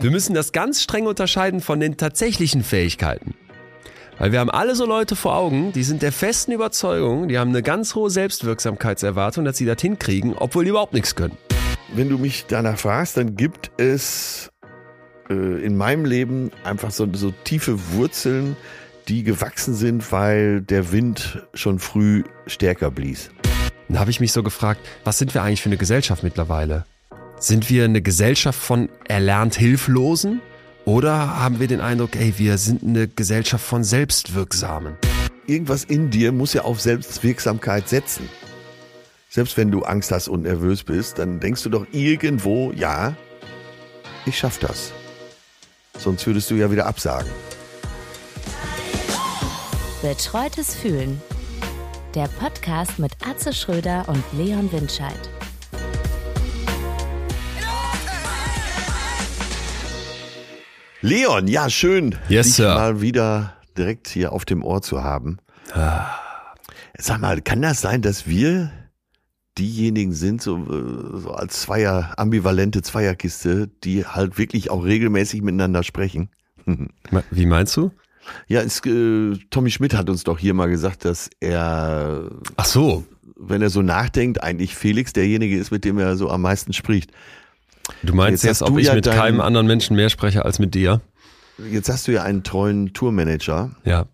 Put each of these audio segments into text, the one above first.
Wir müssen das ganz streng unterscheiden von den tatsächlichen Fähigkeiten. Weil wir haben alle so Leute vor Augen, die sind der festen Überzeugung, die haben eine ganz hohe Selbstwirksamkeitserwartung, dass sie das hinkriegen, obwohl die überhaupt nichts können. Wenn du mich danach fragst, dann gibt es äh, in meinem Leben einfach so, so tiefe Wurzeln, die gewachsen sind, weil der Wind schon früh stärker blies. Dann habe ich mich so gefragt, was sind wir eigentlich für eine Gesellschaft mittlerweile? Sind wir eine Gesellschaft von erlernt Hilflosen? Oder haben wir den Eindruck, ey, wir sind eine Gesellschaft von Selbstwirksamen? Irgendwas in dir muss ja auf Selbstwirksamkeit setzen. Selbst wenn du Angst hast und nervös bist, dann denkst du doch irgendwo, ja, ich schaff das. Sonst würdest du ja wieder absagen. Betreutes Fühlen. Der Podcast mit Atze Schröder und Leon Windscheid. Leon, ja, schön, Yes, dich Sir. mal wieder direkt hier auf dem Ohr zu haben. Sag mal, kann das sein, dass wir diejenigen sind, so, äh, so als Zweier, ambivalente Zweierkiste, die halt wirklich auch regelmäßig miteinander sprechen? Wie meinst du? Ja, es, äh, Tommy Schmidt hat uns doch hier mal gesagt, dass er, Ach so, wenn er so nachdenkt, eigentlich Felix derjenige ist, mit dem er so am meisten spricht. Du meinst Jetzt jetzt, ob ich ja mit dein- keinem anderen Menschen mehr spreche als mit dir? Jetzt hast du ja einen treuen Tourmanager Ja.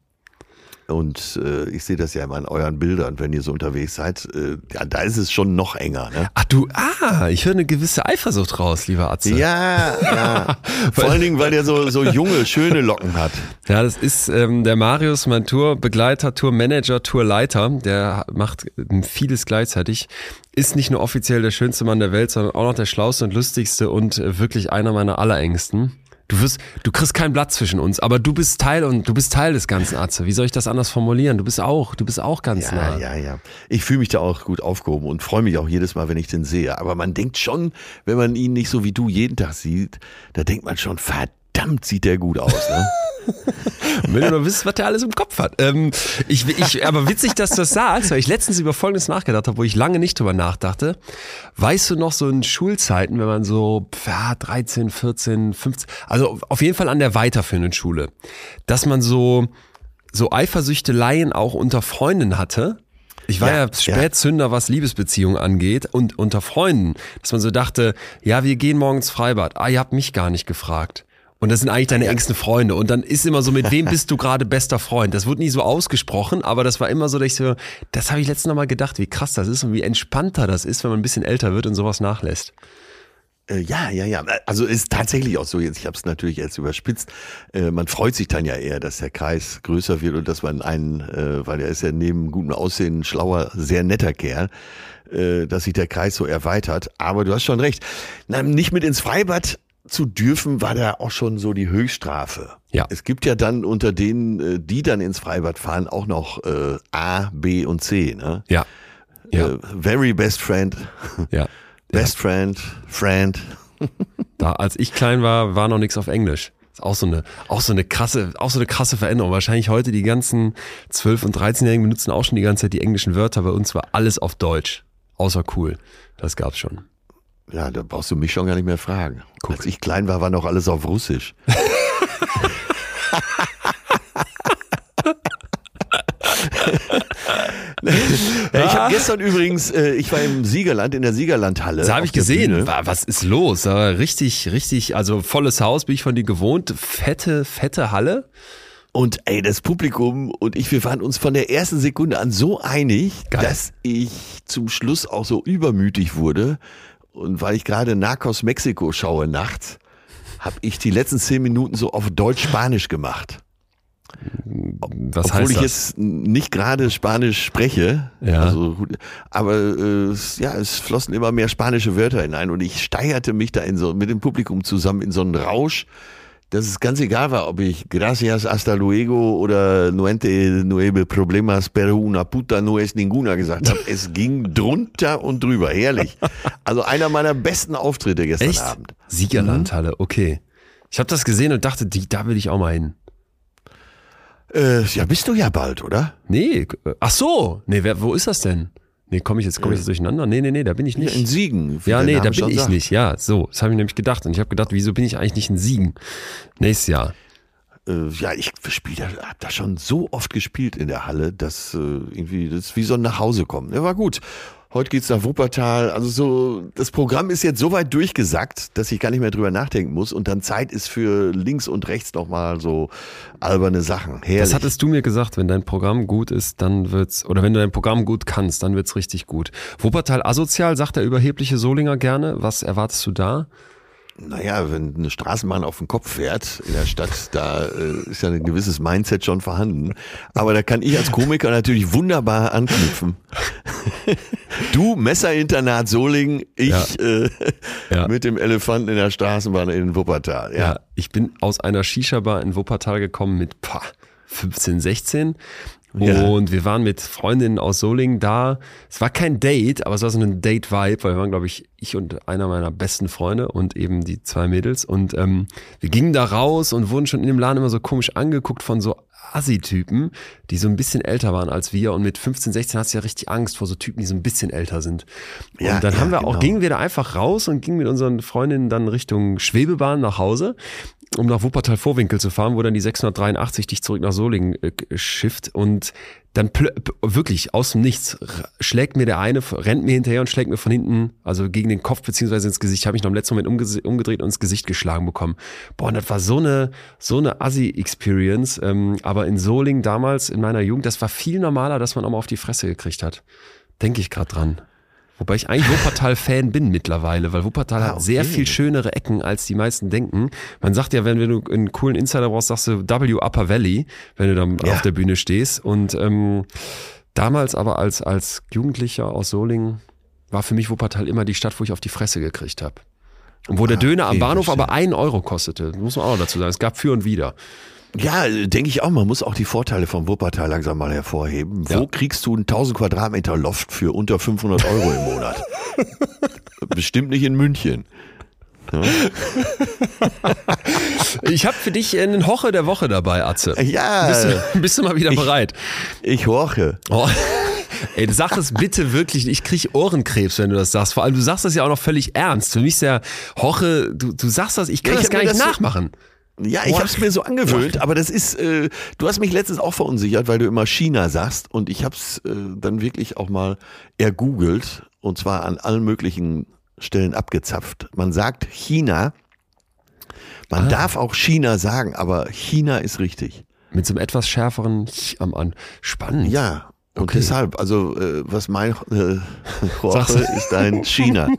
Und äh, ich sehe das ja immer in euren Bildern, wenn ihr so unterwegs seid. Äh, ja, da ist es schon noch enger, ne? Ach du, ah, ich höre eine gewisse Eifersucht raus, lieber Atze. Ja, ja. Vor allen Dingen, weil der so, so junge, schöne Locken hat. Ja, das ist ähm, der Marius, mein Tourbegleiter, Tourmanager, Tourleiter. Der macht ähm, vieles gleichzeitig. Ist nicht nur offiziell der schönste Mann der Welt, sondern auch noch der schlauste und lustigste und äh, wirklich einer meiner allerengsten. Du wirst, du kriegst kein Blatt zwischen uns, aber du bist Teil und du bist Teil des ganzen Atze. Wie soll ich das anders formulieren? Du bist auch, du bist auch ganz nah. Ja, ja, ja. Ich fühle mich da auch gut aufgehoben und freue mich auch jedes Mal, wenn ich den sehe. Aber man denkt schon, wenn man ihn nicht so wie du jeden Tag sieht, da denkt man schon, verdammt, sieht der gut aus, ne? Und wenn du nur wisst, was der alles im Kopf hat. Ähm, ich, ich, aber witzig, dass du das sagst, weil ich letztens über Folgendes nachgedacht habe, wo ich lange nicht drüber nachdachte. Weißt du noch so in Schulzeiten, wenn man so ja, 13, 14, 15, also auf jeden Fall an der weiterführenden Schule, dass man so, so Eifersüchteleien auch unter Freunden hatte? Ich war ja, Ja, Spätzünder, was Liebesbeziehungen angeht und unter Freunden, dass man so dachte, ja, wir gehen morgens Freibad. Ah, ihr habt mich gar nicht gefragt. Und das sind eigentlich deine engsten Freunde. Und dann ist immer so, mit wem bist du gerade bester Freund? Das wird nie so ausgesprochen, aber das war immer so, dass ich so, das habe ich letztens noch mal gedacht, wie krass das ist und wie entspannter das ist, wenn man ein bisschen älter wird und sowas nachlässt. Äh, ja, ja, ja. Also ist tatsächlich auch so. Jetzt, ich habe es natürlich jetzt überspitzt. Äh, man freut sich dann ja eher, dass der Kreis größer wird und dass man einen, äh, weil er ist ja neben gutem Aussehen schlauer, sehr netter Kerl, äh, dass sich der Kreis so erweitert. Aber du hast schon recht. Na, nicht mit ins Freibad zu dürfen, war da auch schon so die Höchststrafe. Ja. Es gibt ja dann unter denen, äh, die dann ins Freibad fahren, auch noch äh, A, B und C. Ne? Ja. Ja. Äh, very best friend, Ja. best friend, friend. Da, als ich klein war, war noch nichts auf Englisch. Ist auch so eine, auch so eine krasse, auch so eine krasse Veränderung. Wahrscheinlich heute die ganzen 12- und 13-Jährigen benutzen auch schon die ganze Zeit die englischen Wörter. Bei uns war alles auf Deutsch. Außer cool. Das gab's schon. Ja, da brauchst du mich schon gar nicht mehr fragen. Als ich klein war, war noch alles auf Russisch. ich habe gestern übrigens, äh, ich war im Siegerland, in der Siegerlandhalle. Das habe ich gesehen. Bühne. Wa- Was ist los? War richtig, richtig, also volles Haus bin ich von dir gewohnt. Fette, fette Halle. Und ey, das Publikum und ich, wir waren uns von der ersten Sekunde an so einig, Geil. dass ich zum Schluss auch so übermütig wurde. Und weil ich gerade Narcos Mexiko schaue nachts, habe ich die letzten zehn Minuten so auf Deutsch-Spanisch gemacht. Was Obwohl ich jetzt nicht gerade Spanisch spreche, Ja. also, aber äh, es- ja, es flossen immer mehr spanische Wörter hinein und ich steigerte mich da in so, mit dem Publikum zusammen in so einen Rausch, dass es ganz egal war, ob ich Gracias, hasta luego oder Nuente nueve problemas, pero una puta no es ninguna gesagt habe. Es ging drunter und drüber, herrlich. Also einer meiner besten Auftritte gestern Echt? Abend. Siegerlandhalle, okay. Ich habe das gesehen und dachte, die, da will ich auch mal hin. Äh, ja, bist du ja bald, oder? Nee, äh, ach so. Nee, wer, wo ist das denn? Nee, komme ich jetzt, komme ich jetzt durcheinander? Nee, nee, nee, da bin ich nicht. In Siegen. Ja, nee, da bin ich sagt. nicht. Ja, so, das habe ich nämlich gedacht. Und ich habe gedacht, wieso bin ich eigentlich nicht in Siegen? Nächstes Jahr. Äh, ja, ich spiele da, hab da schon so oft gespielt in der Halle, dass äh, irgendwie das wie so ein Nachhausekommen. Ja, war gut. Heute geht's nach Wuppertal. Also so, das Programm ist jetzt so weit durchgesackt, dass ich gar nicht mehr drüber nachdenken muss. Und dann Zeit ist für links und rechts nochmal so alberne Sachen. Herrlich. Das hattest du mir gesagt, wenn dein Programm gut ist, dann wird's, oder wenn du dein Programm gut kannst, dann wird's richtig gut. Wuppertal asozial, sagt der überhebliche Solinger gerne. Was erwartest du da? Naja, wenn eine Straßenbahn auf den Kopf fährt in der Stadt, da äh, ist ja ein gewisses Mindset schon vorhanden. Aber da kann ich als Komiker natürlich wunderbar anknüpfen. du, Messerinternat Solingen, ich Ja. Äh, Ja. mit dem Elefanten in der Straßenbahn in Wuppertal. Ja. Ja, ich bin aus einer Shisha-Bar in Wuppertal gekommen mit pah, 15, 16. Ja. Und wir waren mit Freundinnen aus Solingen da. Es war kein Date, aber es war so ein Date-Vibe, weil wir waren, glaube ich, ich und einer meiner besten Freunde und eben die zwei Mädels. Und ähm, wir gingen da raus und wurden schon in dem Laden immer so komisch angeguckt von so Assi-Typen, die so ein bisschen älter waren als wir. Und mit 15, 16 hast du ja richtig Angst vor so Typen, die so ein bisschen älter sind. Und Ja, dann ja, haben wir auch, genau. gingen wir da einfach raus und gingen mit unseren Freundinnen dann Richtung Schwebebahn nach Hause, um nach Wuppertal-Vorwinkel zu fahren, wo dann die 683 dich zurück nach Solingen äh, schifft. Und dann wirklich aus dem Nichts schlägt mir der eine, rennt mir hinterher und schlägt mir von hinten, also gegen den Kopf beziehungsweise ins Gesicht. Habe ich noch im letzten Moment umge umgedreht und ins Gesicht geschlagen bekommen. Boah, und das war so eine so eine Assi-Experience. Ähm, aber in Solingen damals in meiner Jugend, das war viel normaler, dass man auch mal auf die Fresse gekriegt hat. Denke ich gerade dran. Wobei ich eigentlich Wuppertal-Fan bin mittlerweile, weil Wuppertal Ah, hat sehr viel schönere Ecken, als die meisten denken. Man sagt ja, wenn, wenn du einen coolen Insider brauchst, sagst du W Upper Valley, wenn du dann Ja. auf der Bühne stehst. Und ähm, damals aber als, als Jugendlicher aus Solingen war für mich Wuppertal immer die Stadt, wo ich auf die Fresse gekriegt habe. Und wo der Ah, Döner am okay, Bahnhof verstehe. aber einen Euro kostete, muss man auch noch dazu sagen. Es gab für und wider. Ja, denke ich auch. Man muss auch die Vorteile von Wuppertal langsam mal hervorheben. Wo Ja. kriegst du einen 1000 Quadratmeter Loft für unter 500 Euro im Monat? Bestimmt nicht in München. Ich habe für dich einen Hoche der Woche dabei, Atze. Ja, Bist du, bist du mal wieder bereit? ich horche. Oh. Ey, sag es bitte wirklich. Ich krieg Ohrenkrebs, wenn du das sagst. Vor allem, du sagst das ja auch noch völlig ernst. Für mich ist ja Hoche, du, du sagst das, ich kann Ja, ich das gar nicht das so- nachmachen. Ja, ich habe es mir so angewöhnt, aber das ist, äh, du hast mich letztens auch verunsichert, weil du immer China sagst und ich habe es äh, dann wirklich auch mal ergoogelt und zwar an allen möglichen Stellen abgezapft. Man sagt China, man darf auch China sagen, aber China ist richtig. Mit so einem etwas schärferen Ch am An. Spannend. Ja, und Okay. deshalb, also äh, was mein äh. Jorge ist ein China.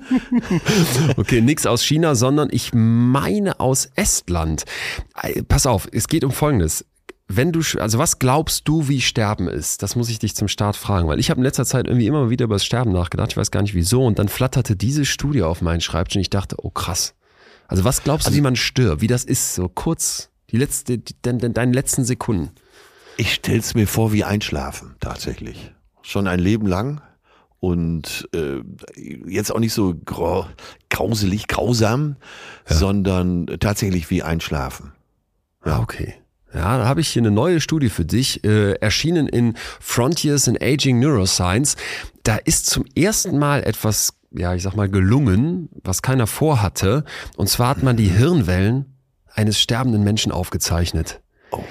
Okay, nix aus China, sondern ich meine aus Estland. Pass auf, es geht um Folgendes. Wenn du, also was glaubst du, wie Sterben ist? Das muss ich dich zum Start fragen, weil ich habe in letzter Zeit irgendwie immer wieder über das Sterben nachgedacht. Ich weiß gar nicht wieso. Und dann flatterte diese Studie auf meinen Schreibtisch und ich dachte, oh krass. Also was glaubst du, wie man stirbt? Wie das ist? So kurz, die letzte, die, de, de, deine letzten Sekunden. Ich stell's mir vor wie einschlafen, tatsächlich. Schon ein Leben lang und äh, jetzt auch nicht so grau, grauselig, grausam, sondern tatsächlich wie einschlafen. Ja, okay. Ja, da habe ich hier eine neue Studie für dich, äh, erschienen in Frontiers in Aging Neuroscience. Da ist zum ersten Mal etwas, ja, ich sag mal, gelungen, was keiner vorhatte. Und zwar hat man die Hirnwellen eines sterbenden Menschen aufgezeichnet. Oh,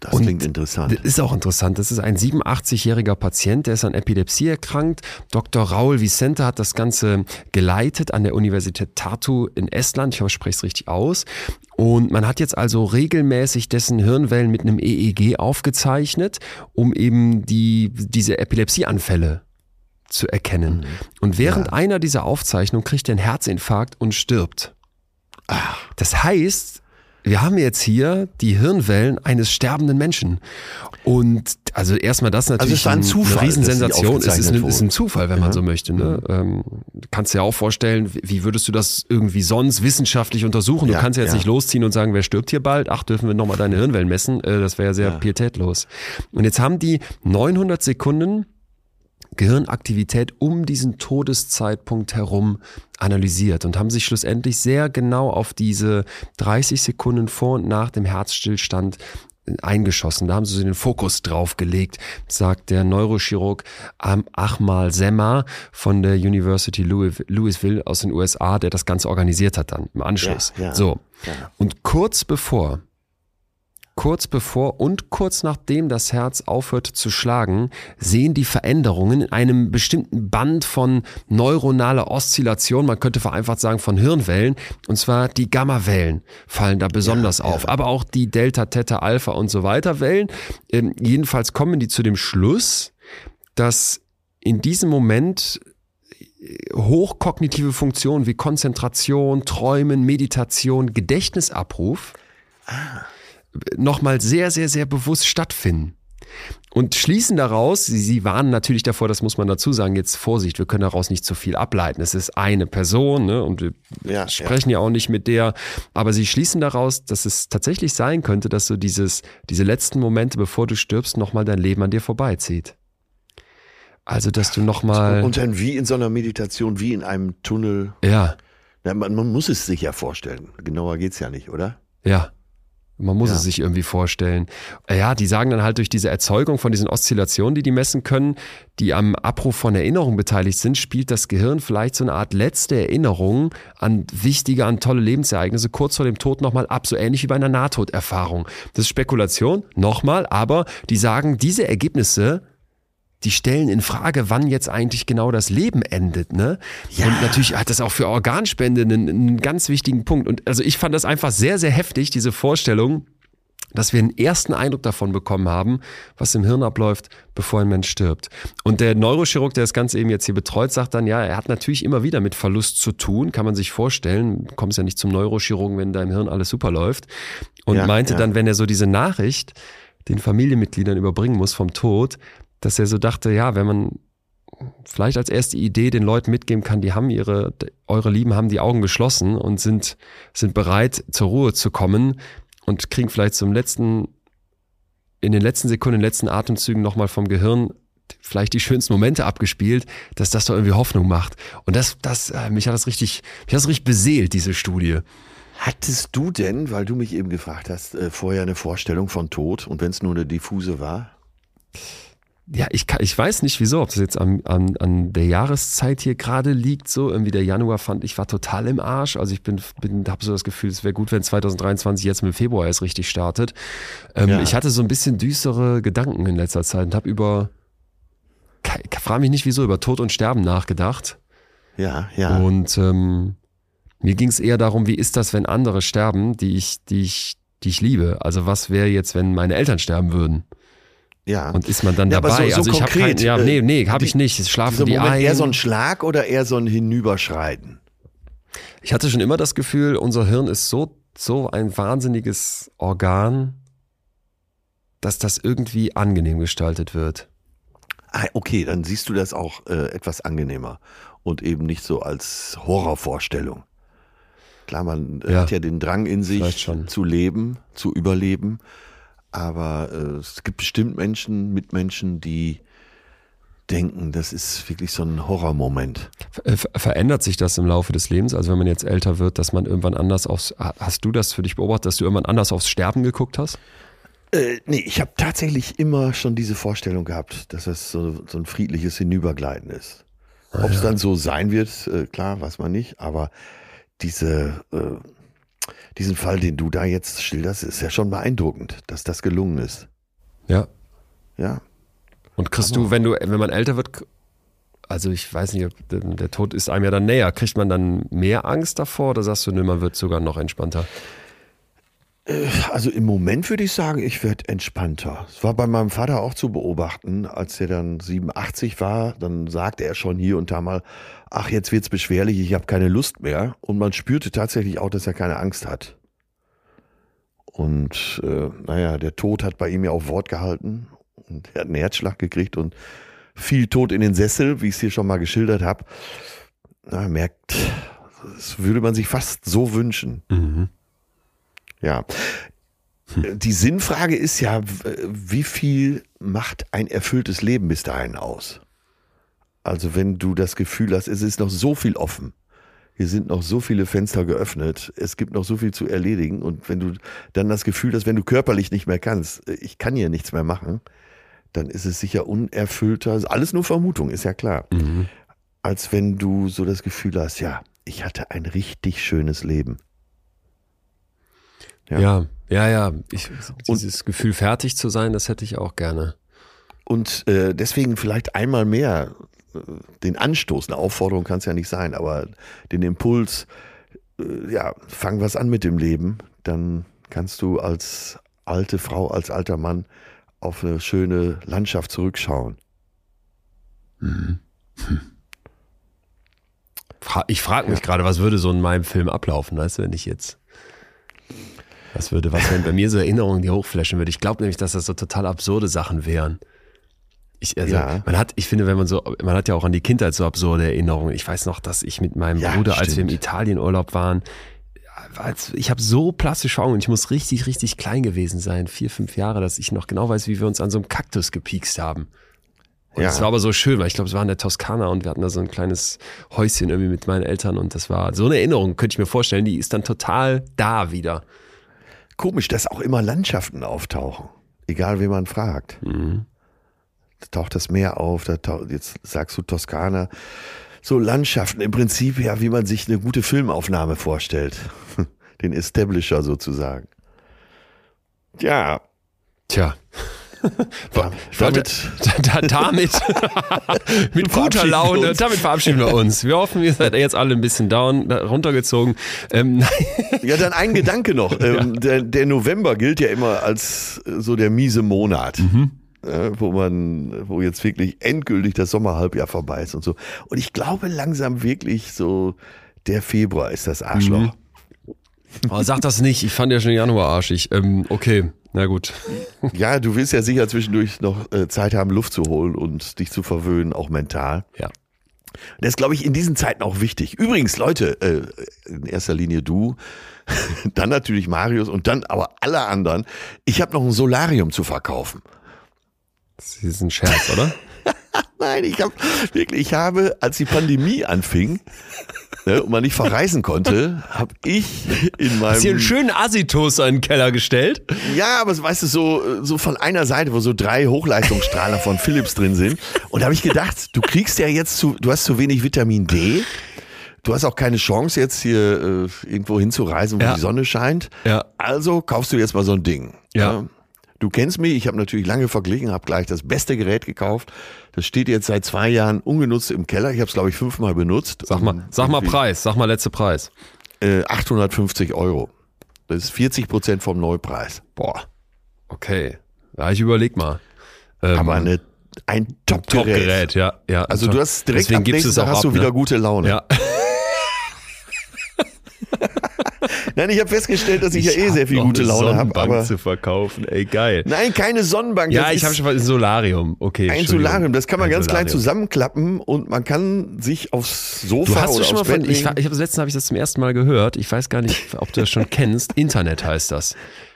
das Und klingt interessant. Das ist auch interessant. Das ist ein 87-jähriger Patient, der ist an Epilepsie erkrankt. Dr. Raul Vicente hat das Ganze geleitet an der Universität Tartu in Estland. Ich hoffe, ich spreche es richtig aus. Und man hat jetzt also regelmäßig dessen Hirnwellen mit einem EEG aufgezeichnet, um eben die, diese Epilepsieanfälle zu erkennen. Und während einer dieser Aufzeichnungen kriegt er einen Herzinfarkt und stirbt. Das heißt, wir haben jetzt hier die Hirnwellen eines sterbenden Menschen. Und also erstmal das natürlich es war ein Zufall, eine Riesensensation. Es ist, ein, ist ein Zufall, wenn man Ja. so möchte. Ne? Ähm, du kannst dir auch vorstellen, wie- würdest du das irgendwie sonst wissenschaftlich untersuchen? Du Ja, kannst ja jetzt ja. nicht losziehen und sagen, wer stirbt hier bald? Ach, dürfen wir nochmal deine Hirnwellen messen? Äh, das wäre sehr Ja. pietätlos. Und jetzt haben die 900 Sekunden Gehirnaktivität um diesen Todeszeitpunkt herum analysiert und haben sich schlussendlich sehr genau auf diese 30 Sekunden vor und nach dem Herzstillstand eingeschossen. Da haben sie den Fokus drauf gelegt, sagt der Neurochirurg Achmal Semmer von der University Louisville aus den USA, der das Ganze organisiert hat dann im Anschluss. Ja, ja, so. Ja. Und kurz bevor Kurz bevor und kurz nachdem das Herz aufhört zu schlagen, sehen die Veränderungen in einem bestimmten Band von neuronaler Oszillation, man könnte vereinfacht sagen von Hirnwellen, und zwar die Gamma-Wellen fallen da besonders ja, auf, ja. aber auch die Delta, Theta, Alpha und so weiter Wellen. Ähm, jedenfalls kommen die zu dem Schluss, dass in diesem Moment äh, hochkognitive Funktionen wie Konzentration, Träumen, Meditation, Gedächtnisabruf ah nochmal sehr, sehr, sehr bewusst stattfinden. Und schließen daraus, sie, sie warnen natürlich davor, das muss man dazu sagen, jetzt Vorsicht, wir können daraus nicht zu viel ableiten. Es ist eine Person ne, und wir ja, sprechen ja. ja auch nicht mit der, aber sie schließen daraus, dass es tatsächlich sein könnte, dass so dieses, diese letzten Momente, bevor du stirbst, nochmal dein Leben an dir vorbeizieht. Also, dass du nochmal. Und dann wie in so einer Meditation, wie in einem Tunnel. Ja. ja man, man muss es sich ja vorstellen. Genauer geht's ja nicht, oder? Ja. Man muss ja. es sich irgendwie vorstellen. Ja, die sagen dann halt durch diese Erzeugung von diesen Oszillationen, die die messen können, die am Abruf von Erinnerungen beteiligt sind, spielt das Gehirn vielleicht so eine Art letzte Erinnerung an wichtige, an tolle Lebensereignisse kurz vor dem Tod nochmal ab, so ähnlich wie bei einer Nahtoderfahrung. Das ist Spekulation, nochmal, aber die sagen, diese Ergebnisse die stellen in Frage, wann jetzt eigentlich genau das Leben endet. Ne? Ja. Und natürlich hat das auch für Organspende einen, einen ganz wichtigen Punkt. Und also ich fand das einfach sehr, sehr heftig, diese Vorstellung, dass wir einen ersten Eindruck davon bekommen haben, was im Hirn abläuft, bevor ein Mensch stirbt. Und der Neurochirurg, der das Ganze eben jetzt hier betreut, sagt dann, ja, er hat natürlich immer wieder mit Verlust zu tun, kann man sich vorstellen. Du kommst ja nicht zum Neurochirurgen, wenn deinem Hirn alles super läuft. Und ja, meinte ja. dann, wenn er so diese Nachricht den Familienmitgliedern überbringen muss vom Tod, dass er so dachte, ja, wenn man vielleicht als erste Idee den Leuten mitgeben kann, die haben ihre, eure Lieben haben die Augen geschlossen und sind, sind bereit, zur Ruhe zu kommen und kriegen vielleicht zum letzten, in den letzten Sekunden, in den letzten Atemzügen nochmal vom Gehirn vielleicht die schönsten Momente abgespielt, dass das doch irgendwie Hoffnung macht. Und das, das, äh, mich hat das richtig, mich hat das richtig beseelt, diese Studie. Hattest du denn, weil du mich eben gefragt hast, äh, vorher eine Vorstellung von Tod und wenn es nur eine diffuse war? Ja, ich, kann, ich weiß nicht wieso, ob das jetzt an, an, an der Jahreszeit hier gerade liegt. So irgendwie der Januar fand ich war total im Arsch. Also ich bin, bin habe so das Gefühl, es wäre gut, wenn 2023 jetzt mit Februar erst richtig startet. Ähm, ja. Ich hatte so ein bisschen düstere Gedanken in letzter Zeit und habe über, frage mich nicht wieso, über Tod und Sterben nachgedacht. Ja, ja. Und ähm, mir ging es eher darum, wie ist das, wenn andere sterben, die ich, die ich, die ich liebe. Also was wäre jetzt, wenn meine Eltern sterben würden? Ja. Und ist man dann ja, dabei? So, so also ich habe kein, ja, nee, nee, habe ich nicht. Schlafen die Moment ein. Eher so ein Schlag oder eher so ein Hinüberschreiten? Ich hatte schon immer das Gefühl, unser Hirn ist so, so ein wahnsinniges Organ, dass das irgendwie angenehm gestaltet wird. Ah, okay, dann siehst du das auch äh, etwas angenehmer und eben nicht so als Horrorvorstellung. Klar, man ja, hat ja den Drang in sich zu leben, zu überleben. Aber äh, es gibt bestimmt Menschen, Mitmenschen, die denken, das ist wirklich so ein Horrormoment. Ver äh, verändert sich das im Laufe des Lebens? Also wenn man jetzt älter wird, dass man irgendwann anders aufs, hast du das für dich beobachtet, dass du irgendwann anders aufs Sterben geguckt hast? Äh, nee, ich habe tatsächlich immer schon diese Vorstellung gehabt, dass es so, so ein friedliches Hinübergleiten ist. Ah, Ob es ja. dann so sein wird, äh, klar, weiß man nicht, aber diese, äh, diesen Fall, den du da jetzt schilderst, ist ja schon beeindruckend, dass das gelungen ist. Ja. Ja. Und kriegst Aber du, wenn du, wenn man älter wird, also ich weiß nicht, der Tod ist einem ja dann näher, kriegt man dann mehr Angst davor oder sagst du, nö, man wird sogar noch entspannter? Äh, also im Moment würde ich sagen, ich werde entspannter. Es war bei meinem Vater auch zu beobachten, als er dann 87 war, dann sagte er schon hier und da mal, ach, jetzt wird's beschwerlich, ich habe keine Lust mehr. Und man spürte tatsächlich auch, dass er keine Angst hat. Und äh, naja, der Tod hat bei ihm ja auch Wort gehalten und er hat einen Herzschlag gekriegt und viel Tod in den Sessel, wie ich es hier schon mal geschildert habe. Na, merkt, das würde man sich fast so wünschen. Mhm. Ja. Hm. Die Sinnfrage ist ja, wie viel macht ein erfülltes Leben bis dahin aus? Also wenn du das Gefühl hast, es ist noch so viel offen. hier sind noch so viele Fenster geöffnet, es gibt noch so viel zu erledigen und wenn du dann das Gefühl hast, wenn du körperlich nicht mehr kannst, äh, ich kann hier nichts mehr machen, dann ist es sicher unerfüllter, also alles nur Vermutung, ist ja klar, Mhm. als wenn du so das Gefühl hast, ja, ich hatte ein richtig schönes Leben. Ja. Ja, ja, ja. Ich, dieses Gefühl, fertig zu sein, das hätte ich auch gerne. Und äh, deswegen vielleicht einmal mehr den Anstoß, eine Aufforderung kann es ja nicht sein, aber den Impuls, äh, ja, fang was an mit dem Leben, dann kannst du als alte Frau, als alter Mann auf eine schöne Landschaft zurückschauen. Fra ich frage mich gerade, was würde so in meinem Film ablaufen, weißt du, wenn ich jetzt. Was würde, was wenn bei mir so Erinnerungen, die hochflashen würde? Ich glaube nämlich, dass das so total absurde Sachen wären. Ich, also, Ja. man hat, ich finde, wenn man so, man hat ja auch an die Kindheit so absurde Erinnerungen. Ich weiß noch, dass ich mit meinem Ja, Bruder, als wir im stimmt. Italienurlaub waren, als, ich habe so plastische Augen und ich muss richtig, richtig klein gewesen sein, vier, fünf Jahre, dass ich noch genau weiß, wie wir uns an so einem Kaktus gepiekst haben. Und Ja. es war aber so schön, weil ich glaube, es war in der Toskana und wir hatten da so ein kleines Häuschen irgendwie mit meinen Eltern und das war so eine Erinnerung, könnte ich mir vorstellen, die ist dann total da wieder. Komisch, dass auch immer Landschaften auftauchen, egal wen man fragt. Da taucht das Meer auf, da taucht, jetzt sagst du Toskana. So Landschaften, im Prinzip ja, wie man sich eine gute Filmaufnahme vorstellt. Den Establisher sozusagen. Ja, Tja. Ja, Leute, da, damit, mit guter Laune, uns. damit verabschieden wir uns. Wir hoffen, ihr seid jetzt alle ein bisschen down, runtergezogen. Ähm, ja, dann ein Gedanke noch. Ähm, der, der November gilt ja immer als äh, so der miese Monat. äh, wo man, wo jetzt wirklich endgültig das Sommerhalbjahr vorbei ist und so. Und ich glaube langsam wirklich so, der Februar ist das Arschloch. oh, sag das nicht, ich fand ja schon Januar arschig. Ähm, okay, na gut. Ja, du willst ja sicher zwischendurch noch äh, Zeit haben, Luft zu holen und dich zu verwöhnen, auch mental. Ja. Das ist, glaube ich, in diesen Zeiten auch wichtig. Übrigens, Leute, äh, in erster Linie du, dann natürlich Marius und dann aber alle anderen. Ich habe noch ein Solarium zu verkaufen. Das ist ein Scherz, oder? Nein, ich habe wirklich, ich habe, als die Pandemie anfing ne, und man nicht verreisen konnte, habe ich in meinem Hast hier einen schönen Assi-Toast in den Keller gestellt? Ja, aber weißt du, so, so von einer Seite, wo so drei Hochleistungsstrahler von Philips drin sind. Und da habe ich gedacht, du kriegst ja jetzt zu, du hast zu wenig Vitamin D. Du hast auch keine Chance, jetzt hier äh, irgendwo hinzureisen, wo Ja. die Sonne scheint. Ja. Also kaufst du jetzt mal so ein Ding. Ja. Du kennst mich, ich habe natürlich lange verglichen, habe gleich das beste Gerät gekauft. Das steht jetzt seit zwei Jahren ungenutzt im Keller. Ich habe es, glaube ich, fünfmal benutzt. Sag mal, sag mal Preis, sag mal letzte Preis. Äh, 850 Euro. Das ist 40 Prozent vom Neupreis. Boah, okay. Ja, ich überleg mal. Ähm, Aber eine, ein Top-Gerät. Top-Gerät, ja, ja. Also du hast direkt Deswegen am nächsten Tag hast ab, du wieder ne? gute Laune. Ja. Nein, ich habe festgestellt, dass ich, ja eh sehr viel gute Laune habe, Sonnenbank aber zu verkaufen, ey geil. nein, keine Sonnenbank. Ja, das ich habe schon mal ein Solarium. Okay. ein. Solarium. Das kann man Ein ganz klein Solarium. zusammenklappen und man kann sich aufs Sofa Du hast oder schon mal aufs von, Bett ich, ich habe letztens habe ich das zum ersten Mal gehört. Ich weiß gar nicht, ob du das schon kennst. Internet heißt das.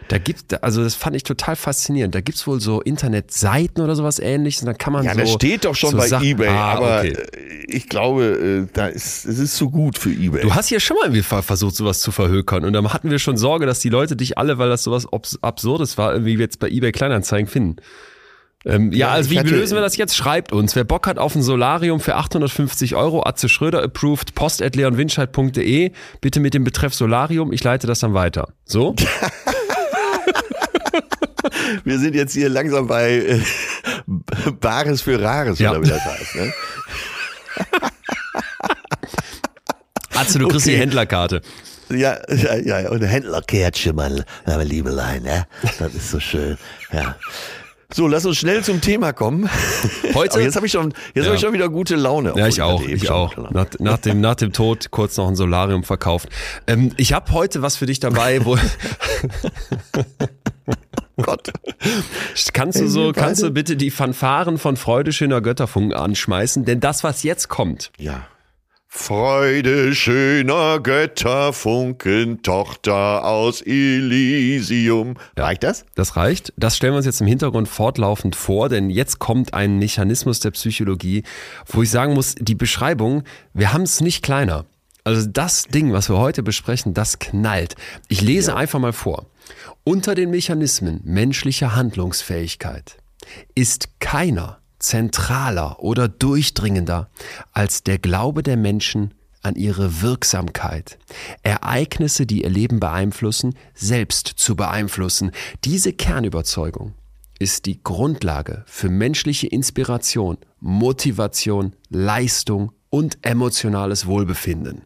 Da gibt, also das fand ich total faszinierend. Da gibt's wohl so Internetseiten oder sowas ähnliches und dann kann man ja, so. das steht doch schon so bei Sachen- eBay, Ah, aber okay. äh, ich glaube, äh, da ist es ist zu gut für eBay. Du hast ja schon mal irgendwie versucht, sowas zu verhökern. Und dann hatten wir schon Sorge, dass die Leute dich alle, weil das sowas Absurdes war, irgendwie jetzt bei eBay Kleinanzeigen finden. Ähm, ja, Ja, also wie hatte- lösen wir das jetzt? Schreibt uns. Wer Bock hat auf ein Solarium für 850 Euro, Atze Schröder approved, post at leonwinscheid.de, bitte mit dem Betreff Solarium, ich leite das dann weiter. So? Wir sind jetzt hier langsam bei äh, Bares für Rares, Ja. oder wie das heißt. Ne? Atze, du kriegst die Okay. Händlerkarte. Ja, ja, ja, und Händlerkärtchen, mein, mein Liebelein, ja. Das ist so schön, ja. So, lass uns schnell zum Thema kommen. Heute- Aber jetzt habe ich schon, jetzt Ja. habe ich schon wieder gute Laune. Ja, ich auch, ich auch. Nach, nach, dem, nach dem Tod kurz noch ein Solarium verkauft. Ähm, ich habe heute was für dich dabei, wo Gott. kannst du so, kannst du bitte die Fanfaren von Freude schöner Götterfunken anschmeißen, denn das, was jetzt kommt, Ja. Freude schöner Götterfunken, Tochter aus Elysium. Reicht das? Das reicht. Das stellen wir uns jetzt im Hintergrund fortlaufend vor, denn jetzt kommt ein Mechanismus der Psychologie, wo ich sagen muss, die Beschreibung, wir haben es nicht kleiner. Also das Ding, was wir heute besprechen, das knallt. Ich lese einfach mal vor. Unter den Mechanismen menschlicher Handlungsfähigkeit ist keiner zentraler oder durchdringender als der Glaube der Menschen an ihre Wirksamkeit, Ereignisse, die ihr Leben beeinflussen, selbst zu beeinflussen. Diese Kernüberzeugung ist die Grundlage für menschliche Inspiration, Motivation, Leistung und emotionales Wohlbefinden.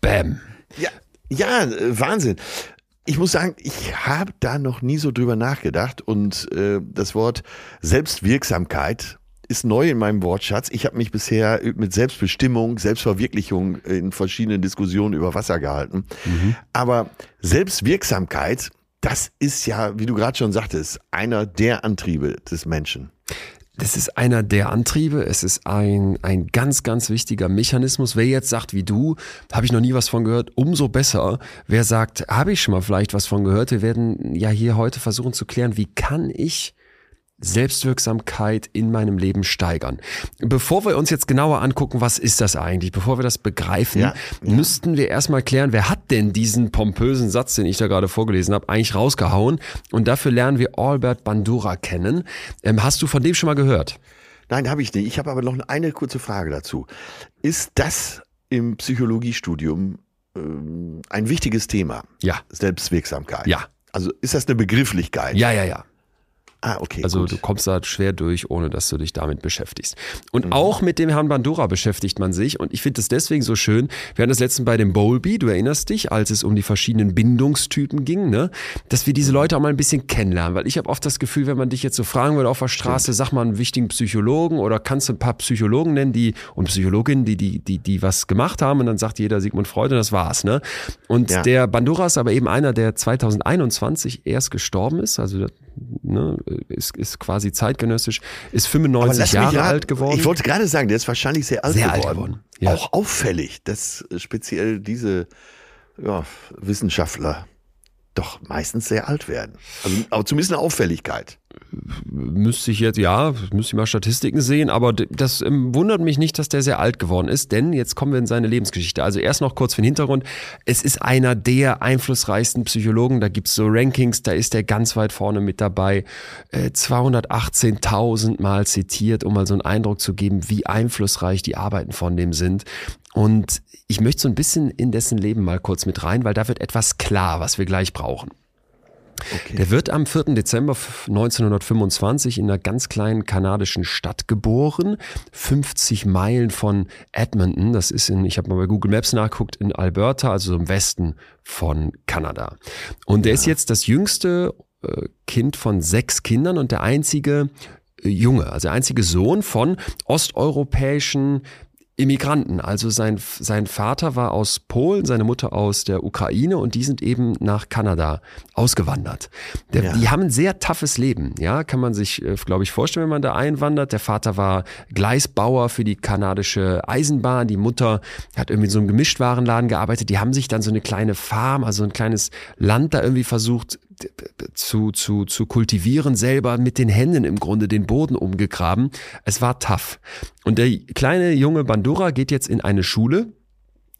Bäm. Ja, ja, äh, Wahnsinn. Ich muss sagen, ich habe da noch nie so drüber nachgedacht und äh, das Wort Selbstwirksamkeit ist neu in meinem Wortschatz. Ich habe mich bisher mit Selbstbestimmung, Selbstverwirklichung in verschiedenen Diskussionen über Wasser gehalten. Mhm. Aber Selbstwirksamkeit, das ist ja, wie du gerade schon sagtest, einer der Antriebe des Menschen. Das ist einer der Antriebe. Es ist ein, ein ganz, ganz wichtiger Mechanismus. Wer jetzt sagt, wie du, habe ich noch nie was von gehört, umso besser. Wer sagt, habe ich schon mal vielleicht was von gehört, wir werden ja hier heute versuchen zu klären, wie kann ich Selbstwirksamkeit in meinem Leben steigern. Bevor wir uns jetzt genauer angucken, was ist das eigentlich, bevor wir das begreifen, ja, ja. müssten wir erstmal klären, wer hat denn diesen pompösen Satz, den ich da gerade vorgelesen habe, eigentlich rausgehauen? Und dafür lernen wir Albert Bandura kennen. Ähm, hast du von dem schon mal gehört? Nein, habe ich nicht. Ich habe aber noch eine kurze Frage dazu. Ist das im Psychologiestudium ähm, ein wichtiges Thema? Ja. Selbstwirksamkeit. Ja. Also ist das eine Begrifflichkeit? Ja, ja, ja. Ah, okay. Also gut. du kommst da schwer durch, ohne dass du dich damit beschäftigst. Und mhm. auch mit dem Herrn Bandura beschäftigt man sich. Und ich finde es deswegen so schön. Wir hatten das letzten bei dem Bowlby, du erinnerst dich, als es um die verschiedenen Bindungstypen ging, ne? dass wir diese mhm. Leute auch mal ein bisschen kennenlernen. Weil ich habe oft das Gefühl, wenn man dich jetzt so fragen würde auf der Straße, sag mal einen wichtigen Psychologen oder kannst du ein paar Psychologen nennen, die und Psychologinnen, die, die, die, die was gemacht haben und dann sagt jeder Sigmund Freud und das war's. Ne? Und ja. der Bandura ist aber eben einer, der 2021 erst gestorben ist. Also ne, ist, ist quasi zeitgenössisch, ist 95 Jahre alt geworden. Ich wollte gerade sagen, der ist wahrscheinlich sehr alt sehr geworden. Alt geworden. Ja. Auch auffällig, dass speziell diese ja, Wissenschaftler doch meistens sehr alt werden. Also aber zumindest eine Auffälligkeit. Müsste ich jetzt, ja, müsste ich mal Statistiken sehen, aber das ähm, wundert mich nicht, dass der sehr alt geworden ist, denn jetzt kommen wir in seine Lebensgeschichte. Also erst noch kurz für den Hintergrund. Es ist einer der einflussreichsten Psychologen, da gibt's so Rankings, da ist er ganz weit vorne mit dabei. 218.000 äh, Mal zitiert, um mal so einen Eindruck zu geben, wie einflussreich die Arbeiten von dem sind. Und ich möchte so ein bisschen in dessen Leben mal kurz mit rein, weil da wird etwas klar, was wir gleich brauchen. Okay. Der wird am 4. Dezember 1925 in einer ganz kleinen kanadischen Stadt geboren, 50 Meilen von Edmonton. Das ist in, ich habe mal bei Google Maps nachgeguckt, in Alberta, also im Westen von Kanada. Und der ja. ist jetzt das jüngste äh, Kind von sechs Kindern und der einzige äh, Junge, also der einzige Sohn von osteuropäischen Immigranten. Also sein, sein Vater war aus Polen, seine Mutter aus der Ukraine und die sind eben nach Kanada ausgewandert. Der, ja. Die haben ein sehr toughes Leben, ja, kann man sich, äh, glaube ich, vorstellen, wenn man da einwandert. Der Vater war Gleisbauer für die kanadische Eisenbahn, die Mutter hat irgendwie in so einem Gemischtwarenladen gearbeitet. Die haben sich dann so eine kleine Farm, also ein kleines Land da irgendwie versucht zu, zu, zu kultivieren, selber mit den Händen im Grunde den Boden umgegraben. Es war tough. Und der kleine junge Bandura geht jetzt in eine Schule,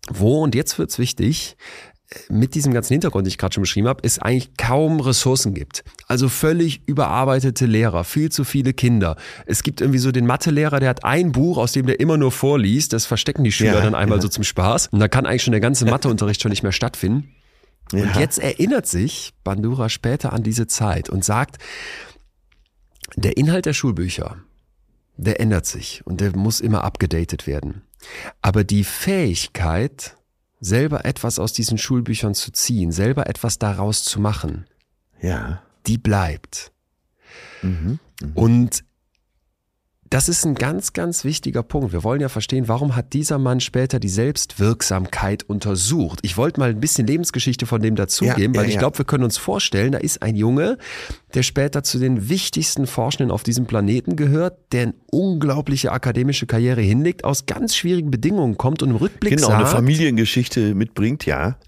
wo, und jetzt wird's wichtig, mit diesem ganzen Hintergrund, den ich gerade schon beschrieben habe, es eigentlich kaum Ressourcen gibt. Also völlig überarbeitete Lehrer, viel zu viele Kinder. Es gibt irgendwie so den Mathelehrer, der hat ein Buch, aus dem der immer nur vorliest. Das verstecken die Schüler ja, dann einmal ja. so zum Spaß. Und da kann eigentlich schon der ganze Matheunterricht schon nicht mehr stattfinden. Ja. Und jetzt erinnert sich Bandura später an diese Zeit und sagt, der Inhalt der Schulbücher, der ändert sich und der muss immer abgedatet werden. Aber die Fähigkeit, selber etwas aus diesen Schulbüchern zu ziehen, selber etwas daraus zu machen, ja. die bleibt. Mhm. Mhm. Und das ist ein ganz, ganz wichtiger Punkt. Wir wollen ja verstehen, warum hat dieser Mann später die Selbstwirksamkeit untersucht. Ich wollte mal ein bisschen Lebensgeschichte von dem dazugeben, ja, weil ja, ich glaube, wir können uns vorstellen, da ist ein Junge, der später zu den wichtigsten Forschenden auf diesem Planeten gehört, der eine unglaubliche akademische Karriere hinlegt, aus ganz schwierigen Bedingungen kommt und im Rückblick genau, sagt... Genau, eine Familiengeschichte mitbringt, ja.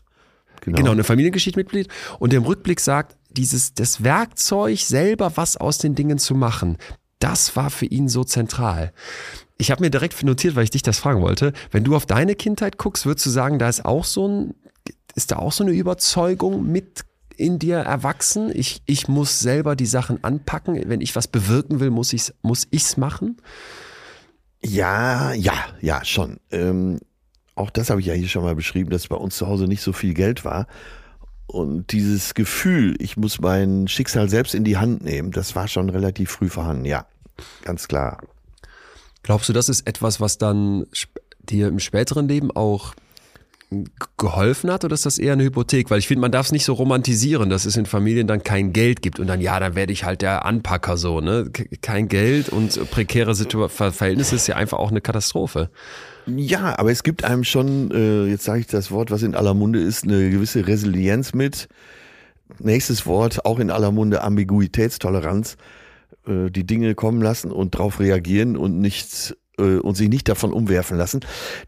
Genau. genau, eine Familiengeschichte mitbringt und der im Rückblick sagt, dieses, das Werkzeug selber was aus den Dingen zu machen, das war für ihn so zentral. ich habe mir direkt notiert, weil ich dich das fragen wollte. Wenn du auf deine Kindheit guckst, würdest du sagen, da ist auch so ein, ist da auch so eine Überzeugung mit in dir erwachsen? Ich, ich muss selber die Sachen anpacken. Wenn ich was bewirken will, muss ich's, muss ich's machen? Ja, ja, ja, schon. Ähm, auch das habe ich ja hier schon mal beschrieben, dass bei uns zu Hause nicht so viel Geld war. Und dieses Gefühl, ich muss mein Schicksal selbst in die Hand nehmen, das war schon relativ früh vorhanden, ja. Ganz klar. Glaubst du, das ist etwas, was dann dir im späteren Leben auch geholfen hat oder ist das eher eine Hypothek? Weil ich finde, man darf es nicht so romantisieren, dass es in Familien dann kein Geld gibt und dann, ja, dann werde ich halt der Anpacker so, ne? Kein Geld und prekäre Situ Verhältnisse ist ja einfach auch eine Katastrophe. Ja, aber es gibt einem schon, äh, jetzt sage ich das Wort, was in aller Munde ist, eine gewisse Resilienz mit. Nächstes Wort, auch in aller Munde, Ambiguitätstoleranz. Äh, die Dinge kommen lassen und darauf reagieren und nichts äh, und sich nicht davon umwerfen lassen.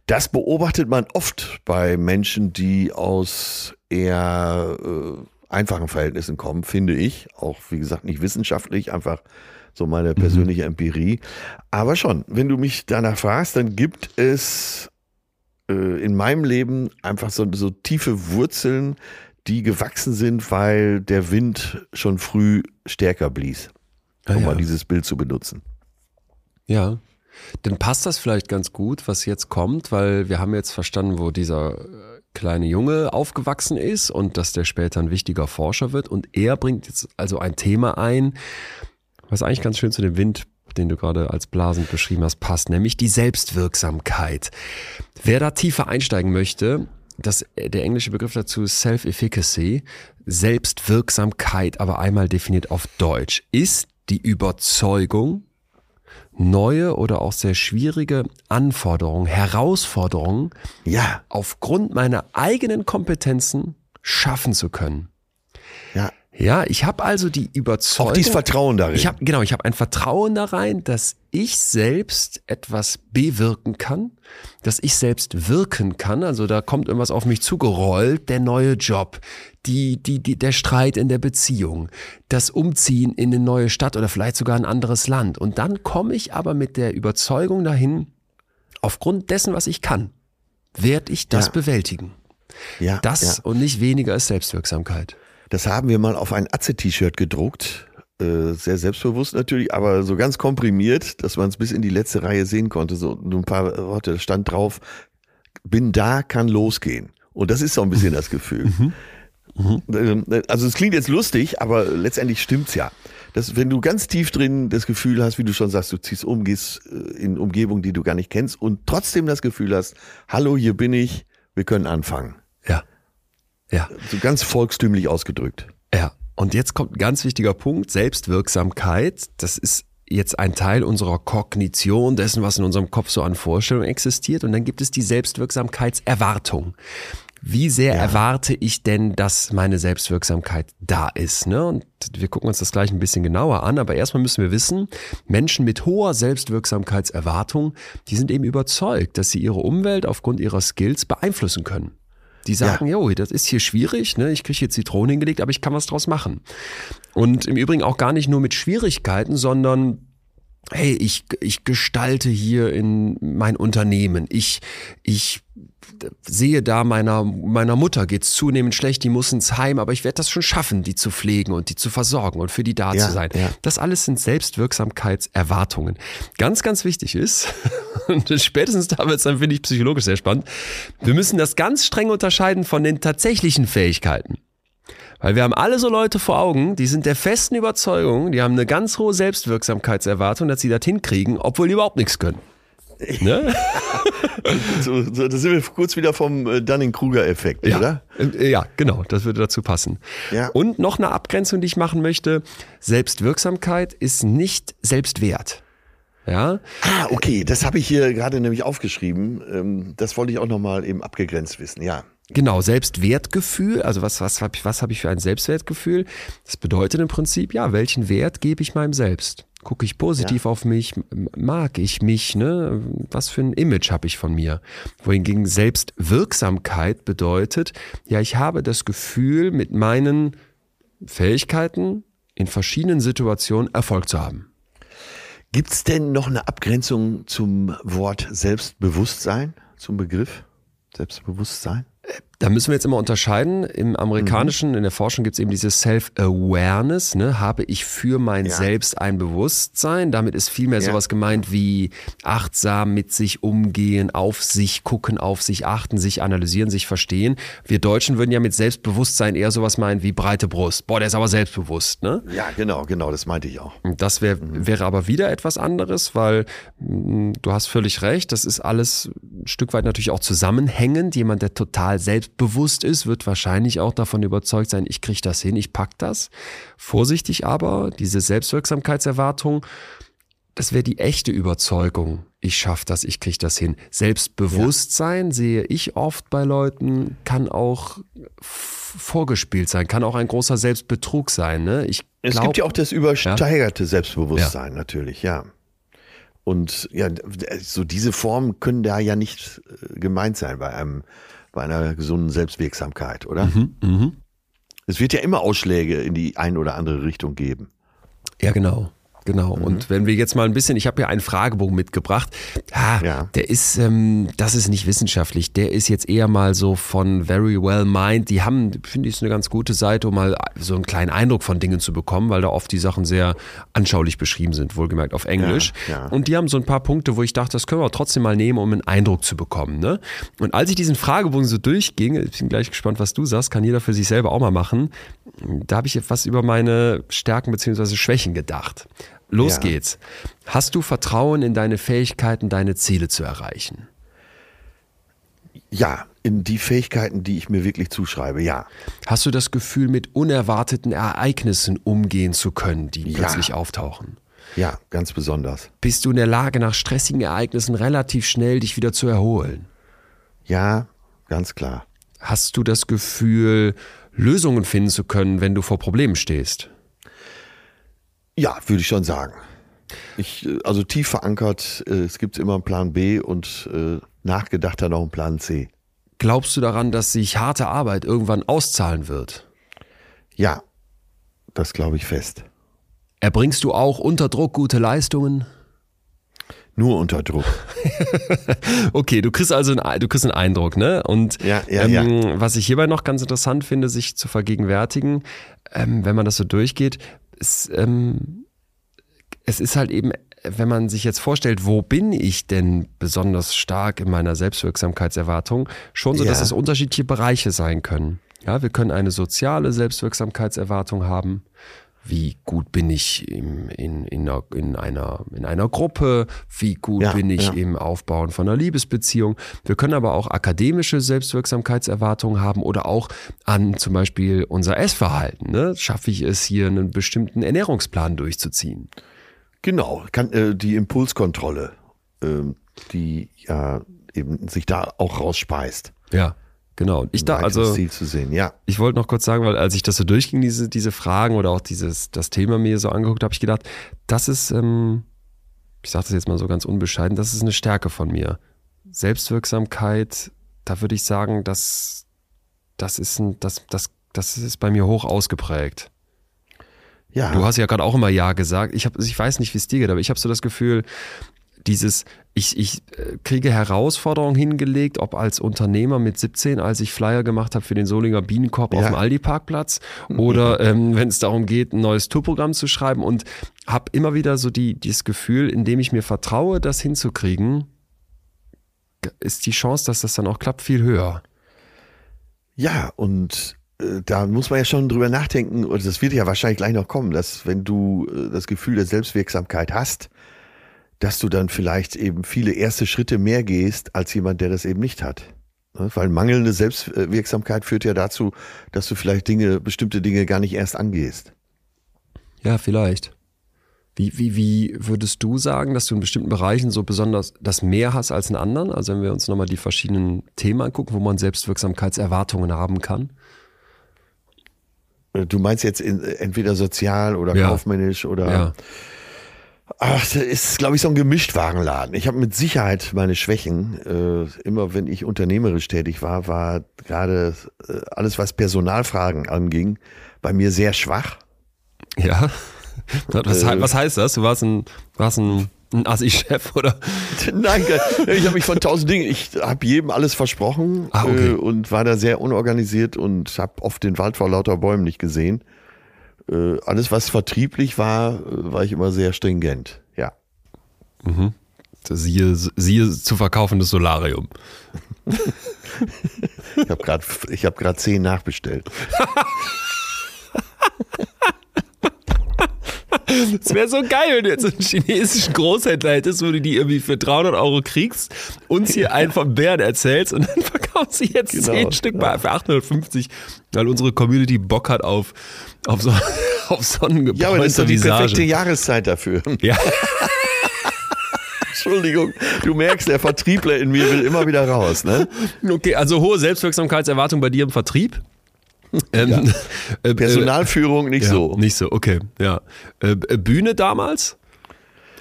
Das beobachtet man oft bei Menschen, die aus eher äh, einfachen Verhältnissen kommen, finde ich. Auch, wie gesagt, nicht wissenschaftlich, einfach so meine persönliche mhm. Empirie. Aber schon, wenn du mich danach fragst, dann gibt es äh, in meinem Leben einfach so, so tiefe Wurzeln, die gewachsen sind, weil der Wind schon früh stärker blies, um ah, ja. mal dieses Bild zu benutzen. Ja, dann passt das vielleicht ganz gut, was jetzt kommt, weil wir haben jetzt verstanden, wo dieser äh, kleine Junge aufgewachsen ist und dass der später ein wichtiger Forscher wird. Und er bringt jetzt also ein Thema ein, was eigentlich ganz schön zu dem Wind, den du gerade als blasend beschrieben hast, passt, nämlich die Selbstwirksamkeit. Wer da tiefer einsteigen möchte, das, der englische Begriff dazu ist Self-Efficacy, Selbstwirksamkeit, aber einmal definiert auf Deutsch, ist die Überzeugung, neue oder auch sehr schwierige Anforderungen, Herausforderungen ja. aufgrund meiner eigenen Kompetenzen schaffen zu können. Ja. Ja, ich habe also die Überzeugung. Auch dieses Vertrauen darin. Ich habe genau, ich habe ein Vertrauen da rein, dass ich selbst etwas bewirken kann, dass ich selbst wirken kann. Also da kommt irgendwas auf mich zugerollt, der neue Job, die, die, die, der Streit in der Beziehung, das Umziehen in eine neue Stadt oder vielleicht sogar ein anderes Land. Und dann komme ich aber mit der Überzeugung dahin, aufgrund dessen, was ich kann, werde ich das ja. bewältigen. Ja, das ja. und nicht weniger ist Selbstwirksamkeit. Das haben wir mal auf ein Atze-T-Shirt gedruckt. Äh, sehr selbstbewusst natürlich, aber so ganz komprimiert, dass man es bis in die letzte Reihe sehen konnte. So ein paar Worte stand drauf, bin da, kann losgehen. Und das ist so ein bisschen das Gefühl. Mhm. Mhm. Also es klingt jetzt lustig, aber letztendlich stimmt's ja. Dass, wenn du ganz tief drin das Gefühl hast, wie du schon sagst, du ziehst um, gehst äh, in Umgebung, die du gar nicht kennst und trotzdem das Gefühl hast, hallo, hier bin ich, wir können anfangen. Ja. So ganz volkstümlich ausgedrückt. Ja. Und jetzt kommt ein ganz wichtiger Punkt, Selbstwirksamkeit. Das ist jetzt ein Teil unserer Kognition, dessen, was in unserem Kopf so an Vorstellungen existiert. Und dann gibt es die Selbstwirksamkeitserwartung. Wie sehr ja. erwarte ich denn, dass meine Selbstwirksamkeit da ist? Ne? Und wir gucken uns das gleich ein bisschen genauer an, aber erstmal müssen wir wissen, Menschen mit hoher Selbstwirksamkeitserwartung, die sind eben überzeugt, dass sie ihre Umwelt aufgrund ihrer Skills beeinflussen können. Die sagen, ja. jo, das ist hier schwierig, ne? ich kriege hier Zitronen hingelegt, aber ich kann was draus machen. Und im Übrigen auch gar nicht nur mit Schwierigkeiten, sondern hey, ich, ich gestalte hier in mein Unternehmen. Ich, ich sehe da meiner, meiner Mutter geht's zunehmend schlecht, die muss ins Heim, aber ich werde das schon schaffen, die zu pflegen und die zu versorgen und für die da ja, zu sein. Ja. Das alles sind Selbstwirksamkeitserwartungen. Ganz, ganz wichtig ist, und spätestens da wird es dann, finde ich, psychologisch sehr spannend, wir müssen das ganz streng unterscheiden von den tatsächlichen Fähigkeiten. Weil wir haben alle so Leute vor Augen, die sind der festen Überzeugung, die haben eine ganz hohe Selbstwirksamkeitserwartung, dass sie das hinkriegen, obwohl die überhaupt nichts können. Ne? so, so, da sind wir kurz wieder vom äh, Dunning-Kruger-Effekt, ja. oder? Äh, ja, genau, das würde dazu passen. Ja. Und noch eine Abgrenzung, die ich machen möchte. Selbstwirksamkeit ist nicht Selbstwert. Ja. Ah, okay, das habe ich hier gerade nämlich aufgeschrieben. Ähm, das wollte ich auch nochmal eben abgegrenzt wissen, ja. Genau, Selbstwertgefühl, also was, was habe ich, was hab ich für ein Selbstwertgefühl? Das bedeutet im Prinzip, ja, welchen Wert gebe ich meinem Selbst? Gucke ich positiv ja. auf mich? Mag ich mich? Ne? Was für ein Image habe ich von mir? Wohingegen Selbstwirksamkeit bedeutet, ja, ich habe das Gefühl, mit meinen Fähigkeiten in verschiedenen Situationen Erfolg zu haben. Gibt's denn noch eine Abgrenzung zum Wort Selbstbewusstsein, zum Begriff Selbstbewusstsein? Da müssen wir jetzt immer unterscheiden. Im amerikanischen, in der Forschung gibt es eben dieses Self-Awareness. Ne? Habe ich für mein Ja. Selbst ein Bewusstsein? Damit ist vielmehr Ja. sowas gemeint wie achtsam mit sich umgehen, auf sich gucken, auf sich achten, sich analysieren, sich verstehen. Wir Deutschen würden ja mit Selbstbewusstsein eher sowas meinen wie breite Brust. Boah, der ist aber selbstbewusst. Ne? Ja, genau, genau, das meinte ich auch. Und Das wär, wäre aber wieder etwas anderes, weil mh, du hast völlig recht, das ist alles ein Stück weit natürlich auch zusammenhängend. Jemand, der total selbstbewusst ist, wird wahrscheinlich auch davon überzeugt sein, ich kriege das hin, ich pack das. Vorsichtig aber, diese Selbstwirksamkeitserwartung, das wäre die echte Überzeugung. Ich schaffe das, ich kriege das hin. Selbstbewusstsein sehe ich oft bei Leuten, kann auch vorgespielt sein, kann auch ein großer Selbstbetrug sein. Ne? Ich Es glaub- gibt ja auch das übersteigerte Selbstbewusstsein natürlich, ja. Und ja, so diese Formen können da ja nicht äh, gemeint sein bei einem, bei einer gesunden Selbstwirksamkeit, oder? Mhm. Es wird ja immer Ausschläge in die ein oder andere Richtung geben. Ja, genau. Genau. Mhm. Und wenn wir jetzt mal ein bisschen, ich habe ja einen Fragebogen mitgebracht. Ah, Ja. Der ist, ähm, das ist nicht wissenschaftlich. Der ist jetzt eher mal so von Very Well Mind. Die haben, finde ich, ist eine ganz gute Seite, um mal so einen kleinen Eindruck von Dingen zu bekommen, weil da oft die Sachen sehr anschaulich beschrieben sind, wohlgemerkt auf Englisch. Ja, ja. Und die haben so ein paar Punkte, wo ich dachte, das können wir trotzdem mal nehmen, um einen Eindruck zu bekommen. Ne? Und als ich diesen Fragebogen so durchging, ich bin gleich gespannt, was du sagst, kann jeder für sich selber auch mal machen. Da habe ich etwas über meine Stärken beziehungsweise Schwächen gedacht. Los Ja. geht's. Hast du Vertrauen in deine Fähigkeiten, deine Ziele zu erreichen? Ja, in die Fähigkeiten, die ich mir wirklich zuschreibe, ja. Hast du das Gefühl, mit unerwarteten Ereignissen umgehen zu können, die Ja. plötzlich auftauchen? Ja, ganz besonders. Bist du in der Lage, nach stressigen Ereignissen relativ schnell dich wieder zu erholen? Ja, ganz klar. Hast du das Gefühl, Lösungen finden zu können, wenn du vor Problemen stehst? Ja, würde ich schon sagen. Ich, äh, also tief verankert, äh, es gibt immer einen Plan B und äh, nachgedachter noch einen Plan C. Glaubst du daran, dass sich harte Arbeit irgendwann auszahlen wird? Ja, das glaube ich fest. Erbringst du auch unter Druck gute Leistungen? Nur unter Druck. Okay, du kriegst also einen, du kriegst einen Eindruck, ne? Und Ja, ja, ähm, was ich hierbei noch ganz interessant finde, sich zu vergegenwärtigen, ähm, wenn man das so durchgeht, ist, ähm, es ist halt eben, wenn man sich jetzt vorstellt, wo bin ich denn besonders stark in meiner Selbstwirksamkeitserwartung, schon so, dass Ja. es unterschiedliche Bereiche sein können. Ja, wir können eine soziale Selbstwirksamkeitserwartung haben. Wie gut bin ich im, in, in, einer, in, einer, in einer Gruppe? Wie gut Ja, bin ich ja. im Aufbauen von einer Liebesbeziehung? Wir können aber auch akademische Selbstwirksamkeitserwartungen haben oder auch an zum Beispiel unser Essverhalten. Ne? Schaffe ich es hier, einen bestimmten Ernährungsplan durchzuziehen? Genau, kann, äh, die Impulskontrolle, ähm, die ja eben sich da auch rausspeist. Ja, genau. Ich da, also Ziel zu sehen, ja. ich wollte noch kurz sagen, weil als ich das so durchging, diese, diese Fragen oder auch dieses, das Thema mir so angeguckt, habe ich gedacht, das ist, ähm, ich sage das jetzt mal so ganz unbescheiden, das ist eine Stärke von mir. Selbstwirksamkeit, da würde ich sagen, das, das ist ein, das, das, das ist bei mir hoch ausgeprägt. Ja, Du hast ja gerade auch immer Ja gesagt. Ich, hab, ich weiß nicht, wie es dir geht, aber ich habe so das Gefühl, dieses, ich, ich äh, kriege Herausforderungen hingelegt, ob als Unternehmer mit 17, als ich Flyer gemacht habe für den Solinger Bienenkorb auf Ja. dem Aldi-Parkplatz oder ähm, wenn es darum geht, ein neues Tourprogramm zu schreiben und habe immer wieder so die, dieses Gefühl, indem ich mir vertraue, das hinzukriegen, ist die Chance, dass das dann auch klappt, viel höher. Ja, und äh, da muss man ja schon drüber nachdenken, und das wird ja wahrscheinlich gleich noch kommen, dass wenn du äh, das Gefühl der Selbstwirksamkeit hast, dass du dann vielleicht eben viele erste Schritte mehr gehst als jemand, der das eben nicht hat. Ne? Weil mangelnde Selbstwirksamkeit führt ja dazu, dass du vielleicht Dinge, bestimmte Dinge gar nicht erst angehst. Ja, vielleicht. Wie, wie, wie würdest du sagen, dass du in bestimmten Bereichen so besonders das mehr hast als in anderen? Also wenn wir uns nochmal die verschiedenen Themen angucken, wo man Selbstwirksamkeitserwartungen haben kann. Äh, Du meinst jetzt in, entweder sozial oder Ja. kaufmännisch oder Ja. Ach, das ist, glaube ich, so ein Gemischtwarenladen. Ich habe mit Sicherheit meine Schwächen. Äh, immer wenn ich unternehmerisch tätig war, war gerade äh, alles, was Personalfragen anging, bei mir sehr schwach. Ja. Was, äh, was heißt das? Du warst ein, warst ein, ein Assi-Chef oder? Nein, ich habe mich von tausend Dingen, ich habe jedem alles versprochen ah, okay. äh, und war da sehr unorganisiert und habe oft den Wald vor lauter Bäumen nicht gesehen. Äh, alles, was vertrieblich war, äh, war ich immer sehr stringent, ja. Mhm. Siehe, siehe zu verkaufendes Solarium. ich habe gerade hab zehn nachbestellt. Es wäre so geil, wenn du jetzt einen chinesischen Großhändler hättest, wo du die irgendwie für 300 Euro kriegst, uns hier einen vom Bären erzählst und dann verkaufst sie jetzt genau, 10 Stück ja. für 850, weil unsere Community Bock hat auf, auf so, auf Sonnengebräunte Ja, aber das ist doch die perfekte Jahreszeit dafür. Ja. Entschuldigung, du merkst, der Vertriebler in mir will immer wieder raus, ne? Okay, also hohe Selbstwirksamkeitserwartung bei dir im Vertrieb? Ähm, ja. Äh, Personalführung nicht ja, so. Nicht so, okay, ja. Äh, Bühne damals?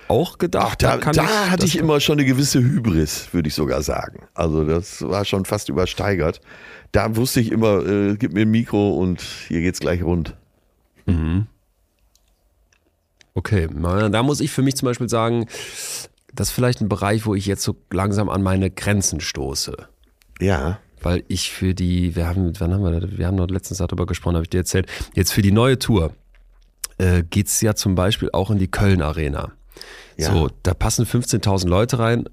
Auch gedacht? Ach, da, da ich, hatte ich immer schon eine gewisse Hybris, würde ich sogar sagen. Also das war schon fast übersteigert. Da wusste ich immer, äh, gib mir ein Mikro und hier geht's gleich rund. Mhm. Okay, da muss ich für mich zum Beispiel sagen, das ist vielleicht ein Bereich, wo ich jetzt so langsam an meine Grenzen stoße. Ja weil ich für die, wir haben, wann haben wir, wir haben noch letztens darüber gesprochen, habe ich dir erzählt, jetzt für die neue Tour äh, es ja zum Beispiel auch in die Köln Arena. Ja. So, da passen 15.000 Leute rein.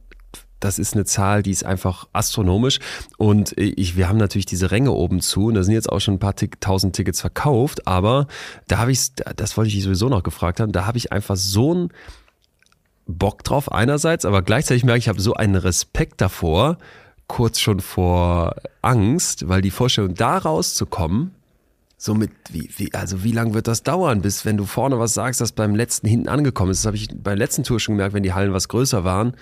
Das ist eine Zahl, die ist einfach astronomisch. Und ich, wir haben natürlich diese Ränge oben zu und da sind jetzt auch schon ein paar tausend Tickets verkauft. Aber da habe ich, das wollte ich sowieso noch gefragt haben, da habe ich einfach so einen Bock drauf einerseits, aber gleichzeitig merke ich, ich habe so einen Respekt davor, kurz schon vor Angst, weil die Vorstellung, da rauszukommen, so mit, wie, wie, also wie lange wird das dauern, bis wenn du vorne was sagst, das beim letzten hinten angekommen ist. Das habe ich bei der letzten Tour schon gemerkt, wenn die Hallen was größer waren.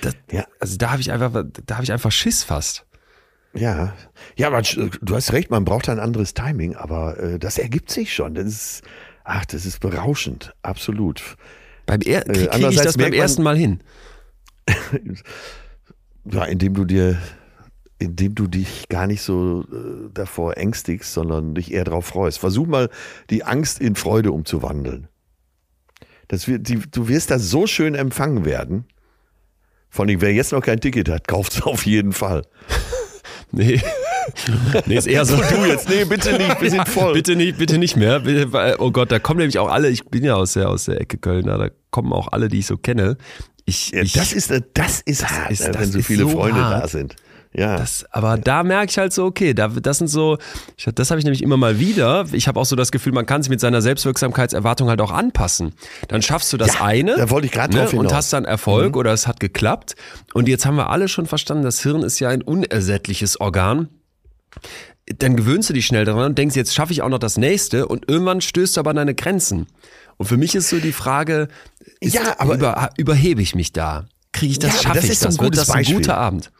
Das, ja. Also da habe ich einfach, da habe ich einfach Schiss fast. Ja, ja, aber du hast recht, man braucht ein anderes Timing, aber äh, das ergibt sich schon. Das ist, ach, das ist berauschend, absolut. Beim er kriege krieg ich das beim ersten Mal hin. Ja, indem du dir, indem du dich gar nicht so äh, davor ängstigst, sondern dich eher darauf freust. Versuch mal, die Angst in Freude umzuwandeln. Das wird, die, du wirst da so schön empfangen werden. Vor allem, wer jetzt noch kein Ticket hat, kauft es auf jeden Fall. nee. Nee, ist eher so. du jetzt, nee, bitte nicht, wir sind voll. Bitte nicht, bitte nicht mehr. Oh Gott, da kommen nämlich auch alle, ich bin ja aus der, aus der Ecke Köln, da kommen auch alle, die ich so kenne. Ich, ja, das ist, das ist das hart, ist, ne, wenn so viele so Freunde hart. da sind. Ja. Das, aber da merke ich halt so, okay, da, das sind so, ich, das habe ich nämlich immer mal wieder. Ich habe auch so das Gefühl, man kann sich mit seiner Selbstwirksamkeitserwartung halt auch anpassen. Dann schaffst du das ja, eine da wollte ich gerade ne, und hast dann Erfolg mhm. oder es hat geklappt. Und jetzt haben wir alle schon verstanden, das Hirn ist ja ein unersättliches Organ. Dann gewöhnst du dich schnell daran und denkst, jetzt schaffe ich auch noch das nächste und irgendwann stößt du aber an deine Grenzen. Und für mich ist so die Frage, ist, ja, aber über, überhebe ich mich da? Kriege ich das, ja, schaffe das ich das? Wird das ein Beispiel. guter Abend?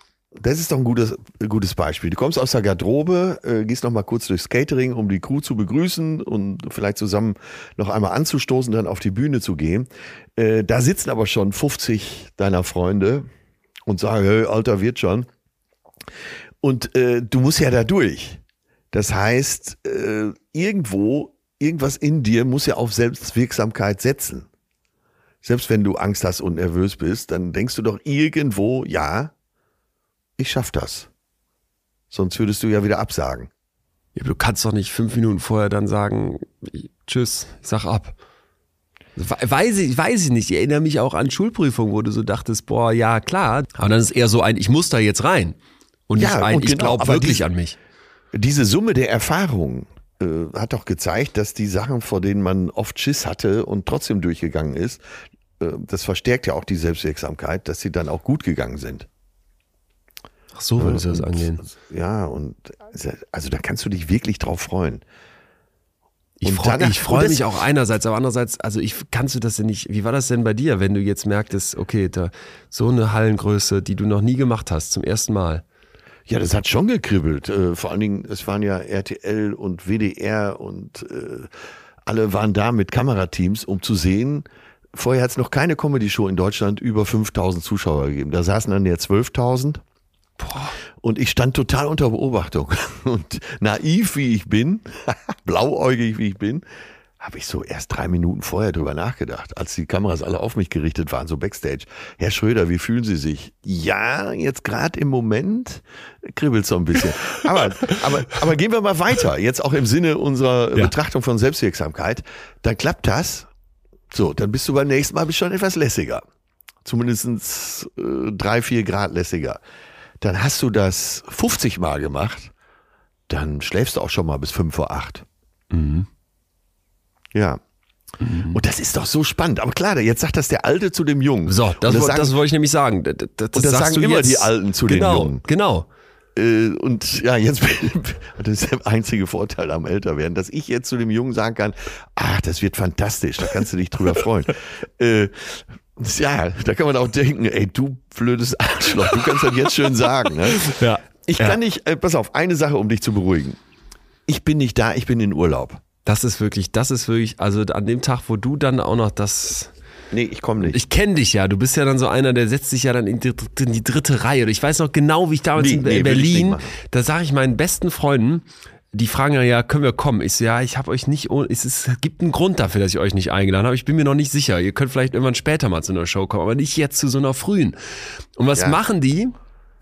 Das ist doch ein gutes, gutes Beispiel. Du kommst aus der Garderobe, äh, gehst noch mal kurz durchs Catering, um die Crew zu begrüßen und vielleicht zusammen noch einmal anzustoßen, dann auf die Bühne zu gehen. Äh, da sitzen aber schon 50 deiner Freunde und sagen, hey, Alter, wird schon. Und äh, du musst ja da durch. Das heißt, äh, irgendwo, irgendwas in dir muss ja auf Selbstwirksamkeit setzen selbst wenn du Angst hast und nervös bist, dann denkst du doch irgendwo, ja, ich schaff das. Sonst würdest du ja wieder absagen. Ja, du kannst doch nicht fünf Minuten vorher dann sagen, tschüss, ich sag ab. Weiß ich, weiß ich nicht. Ich erinnere mich auch an Schulprüfungen, wo du so dachtest, boah, ja, klar. Aber dann ist eher so ein, ich muss da jetzt rein. Und nicht ein, und ich genau, glaube wirklich die, an mich. Diese Summe der Erfahrungen äh, hat doch gezeigt, dass die Sachen, vor denen man oft Schiss hatte und trotzdem durchgegangen ist, das verstärkt ja auch die Selbstwirksamkeit, dass sie dann auch gut gegangen sind. Ach so würdest du das angehen. Ja, und also da kannst du dich wirklich drauf freuen. Ich freue freu mich auch einerseits, aber andererseits, also ich kannst du das denn nicht, wie war das denn bei dir, wenn du jetzt merktest, okay, da so eine Hallengröße, die du noch nie gemacht hast, zum ersten Mal. Ja, das hat schon gekribbelt. Äh, vor allen Dingen, es waren ja RTL und WDR und äh, alle waren da mit Kamerateams, um zu sehen, vorher hat es noch keine Comedy-Show in Deutschland über 5000 Zuschauer gegeben. Da saßen dann ja 12.000. Und ich stand total unter Beobachtung. Und naiv wie ich bin, blauäugig wie ich bin, habe ich so erst drei Minuten vorher drüber nachgedacht, als die Kameras alle auf mich gerichtet waren, so backstage. Herr Schröder, wie fühlen Sie sich? Ja, jetzt gerade im Moment kribbelt so ein bisschen. Aber, aber, aber gehen wir mal weiter. Jetzt auch im Sinne unserer Ja. Betrachtung von Selbstwirksamkeit. Dann klappt das. So, dann bist du beim nächsten Mal schon etwas lässiger. Zumindest äh, drei, vier Grad lässiger. Dann hast du das 50 Mal gemacht. Dann schläfst du auch schon mal bis fünf vor acht. Ja. Und das ist doch so spannend. Aber klar, jetzt sagt das der Alte zu dem Jungen. So, das, und woll- sagen, das wollte ich nämlich sagen. Das, das, das Und das sagst sagen du immer jetzt. die Alten zu den genau, Jungen. Genau. Äh, und ja, jetzt das ist der einzige Vorteil am Älterwerden, dass ich jetzt zu dem Jungen sagen kann, ach, das wird fantastisch, da kannst du dich drüber freuen. äh, ja, da kann man auch denken, ey, du blödes Arschloch, du kannst das jetzt schön sagen. Ne? Ja. Ich Ja. kann nicht, äh, pass auf, eine Sache, um dich zu beruhigen. Ich bin nicht da, ich bin in Urlaub. Das ist wirklich, das ist wirklich, also an dem Tag, wo du dann auch noch das. Nee, ich komme nicht. Ich kenne dich ja, du bist ja dann so einer, der setzt sich ja dann in die, in die dritte Reihe. Und ich weiß noch genau, wie ich damals Nee, in nee, Berlin, da sage ich meinen besten Freunden, die fragen ja, können wir kommen? Ich so, ja, ich habe euch nicht, es, ist, es gibt einen Grund dafür, dass ich euch nicht eingeladen habe. Ich bin mir noch nicht sicher. Ihr könnt vielleicht irgendwann später mal zu einer Show kommen, aber nicht jetzt zu so einer frühen. Und was Ja. machen die?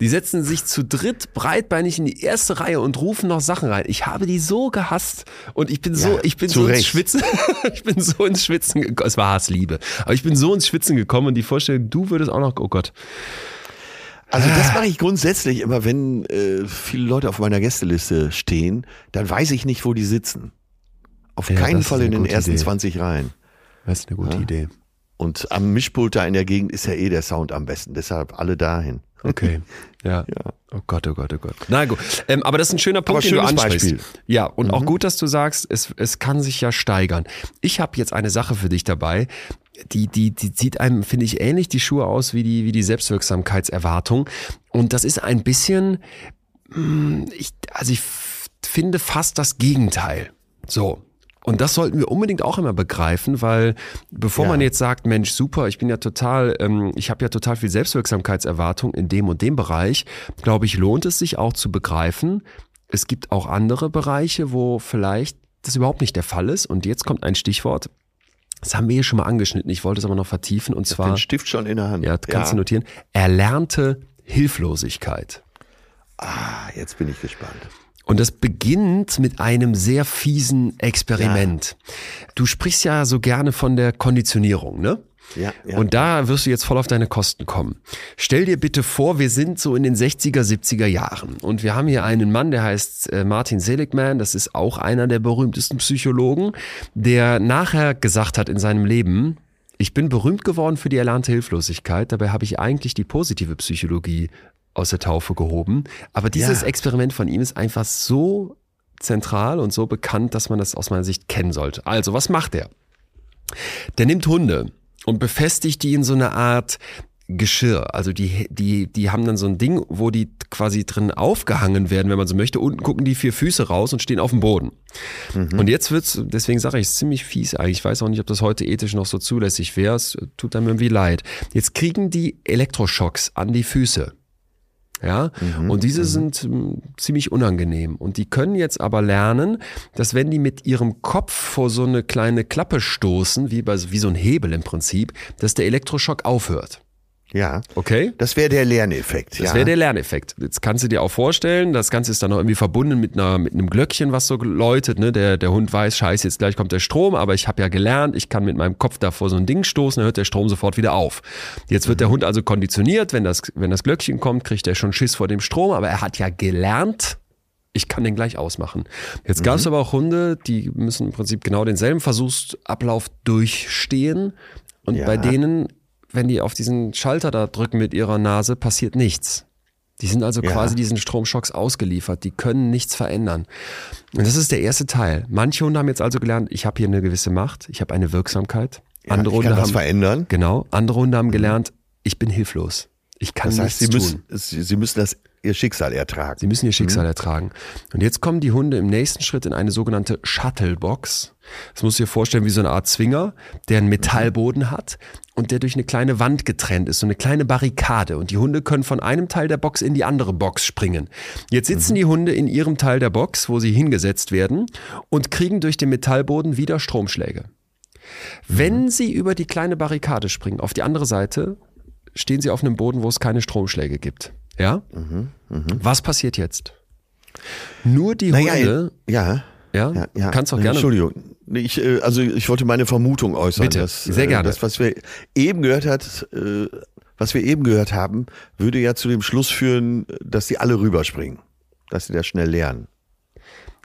Die setzen sich zu dritt breitbeinig in die erste Reihe und rufen noch Sachen rein. Ich habe die so gehasst und ich bin so, Ja, ich bin so ins Recht. Schwitzen, ich bin so ins Schwitzen gekommen. Es war Hassliebe, aber ich bin so ins Schwitzen gekommen und die Vorstellung, du würdest auch noch, oh Gott. Also das mache ich grundsätzlich immer, wenn äh, viele Leute auf meiner Gästeliste stehen, dann weiß ich nicht, wo die sitzen. Auf Ja, keinen Fall in den ersten Idee. 20 Reihen. Das ist eine gute Idee. Und am Mischpult da in der Gegend ist ja eh der Sound am besten. Deshalb alle dahin. Okay. Ja. Oh Gott, oh Gott, oh Gott. Na gut. Ähm, aber das ist ein schöner Punkt, den du ansprichst. Beispiel. Ja, und auch gut, dass du sagst, es, es kann sich ja steigern. Ich habe jetzt eine Sache für dich dabei. Die, die, die sieht einem, finde ich, ähnlich die Schuhe aus wie die, wie die Selbstwirksamkeitserwartung. Und das ist ein bisschen, hm, ich, also ich finde fast das Gegenteil. So. Und das sollten wir unbedingt auch immer begreifen, weil bevor Ja. man jetzt sagt, Mensch, super, ich bin ja total, ähm, ich habe ja total viel Selbstwirksamkeitserwartung in dem und dem Bereich, glaube ich, lohnt es sich auch zu begreifen. Es gibt auch andere Bereiche, wo vielleicht das überhaupt nicht der Fall ist. Und jetzt kommt ein Stichwort. Das haben wir hier schon mal angeschnitten. Ich wollte es aber noch vertiefen. Und Den zwar, Stift schon in der Hand. ja, kannst du notieren, erlernte Hilflosigkeit. Ah, jetzt bin ich gespannt. Und das beginnt mit einem sehr fiesen Experiment. Du sprichst ja so gerne von der Konditionierung, ne? Ja, ja. Und da wirst du jetzt voll auf deine Kosten kommen. Stell dir bitte vor, wir sind so in den 60er, 70er Jahren und wir haben hier einen Mann, der heißt äh, Martin Seligman, das ist auch einer der berühmtesten Psychologen, der nachher gesagt hat in seinem Leben, ich bin berühmt geworden für die erlernte Hilflosigkeit, dabei habe ich eigentlich die positive Psychologie aus der Taufe gehoben. Aber dieses Ja. Experiment von ihm ist einfach so zentral und so bekannt, dass man das aus meiner Sicht kennen sollte. Also, was macht er? Der nimmt Hunde und befestigt die in so eine Art Geschirr. Also die, die, die haben dann so ein Ding, wo die quasi drin aufgehangen werden, wenn man so möchte. Unten gucken die vier Füße raus und stehen auf dem Boden. Und jetzt wird's, deswegen sage ich, es ziemlich fies eigentlich. Ich weiß auch nicht, ob das heute ethisch noch so zulässig wäre. Es tut einem irgendwie leid. Jetzt kriegen die Elektroschocks an die Füße. Ja, und diese sind ähm, ziemlich unangenehm. Und die können jetzt aber lernen, dass wenn die mit ihrem Kopf vor so eine kleine Klappe stoßen, wie, bei, wie so ein Hebel im Prinzip, dass der Elektroschock aufhört. Ja. Okay? Das wäre der Lerneffekt. Das ja. wäre der Lerneffekt. Jetzt kannst du dir auch vorstellen, das Ganze ist dann noch irgendwie verbunden mit, einer, mit einem Glöckchen, was so läutet. Ne? Der, der Hund weiß, scheiße, jetzt gleich kommt der Strom, aber ich habe ja gelernt, ich kann mit meinem Kopf da vor so ein Ding stoßen, dann hört der Strom sofort wieder auf. Jetzt wird der Hund also konditioniert, wenn das, wenn das Glöckchen kommt, kriegt er schon Schiss vor dem Strom, aber er hat ja gelernt, ich kann den gleich ausmachen. Jetzt gab es aber auch Hunde, die müssen im Prinzip genau denselben Versuchsablauf durchstehen. Und Ja. bei denen, wenn die auf diesen Schalter da drücken mit ihrer Nase, passiert nichts. Die sind also Ja. quasi diesen Stromschocks ausgeliefert. Die können nichts verändern. Und das ist der erste Teil. Manche Hunde haben jetzt also gelernt, ich habe hier eine gewisse Macht, ich habe eine Wirksamkeit. Ja, Andere Hunde haben verändern. Genau. Andere Hunde haben gelernt, ich bin hilflos. Ich kann Das heißt, sie müssen, sie müssen das ihr Schicksal ertragen. Sie müssen ihr Schicksal ertragen. Und jetzt kommen die Hunde im nächsten Schritt in eine sogenannte Shuttlebox. Das musst du dir vorstellen wie so eine Art Zwinger, der einen Metallboden hat und der durch eine kleine Wand getrennt ist, so eine kleine Barrikade. Und die Hunde können von einem Teil der Box in die andere Box springen. Jetzt sitzen die Hunde in ihrem Teil der Box, wo sie hingesetzt werden und kriegen durch den Metallboden wieder Stromschläge. Wenn sie über die kleine Barrikade springen, auf die andere Seite, stehen sie auf einem Boden, wo es keine Stromschläge gibt. Ja? Was passiert jetzt? Nur die Naja, Hunde, ja. ja, Ja, ja. kannst auch gerne. Entschuldigung. Ich, äh, also ich wollte meine Vermutung äußern. Bitte, dass, sehr äh, gerne. Das, was wir eben gehört hat, äh, was wir eben gehört haben, würde ja zu dem Schluss führen, dass sie alle rüberspringen. Dass sie das schnell lernen.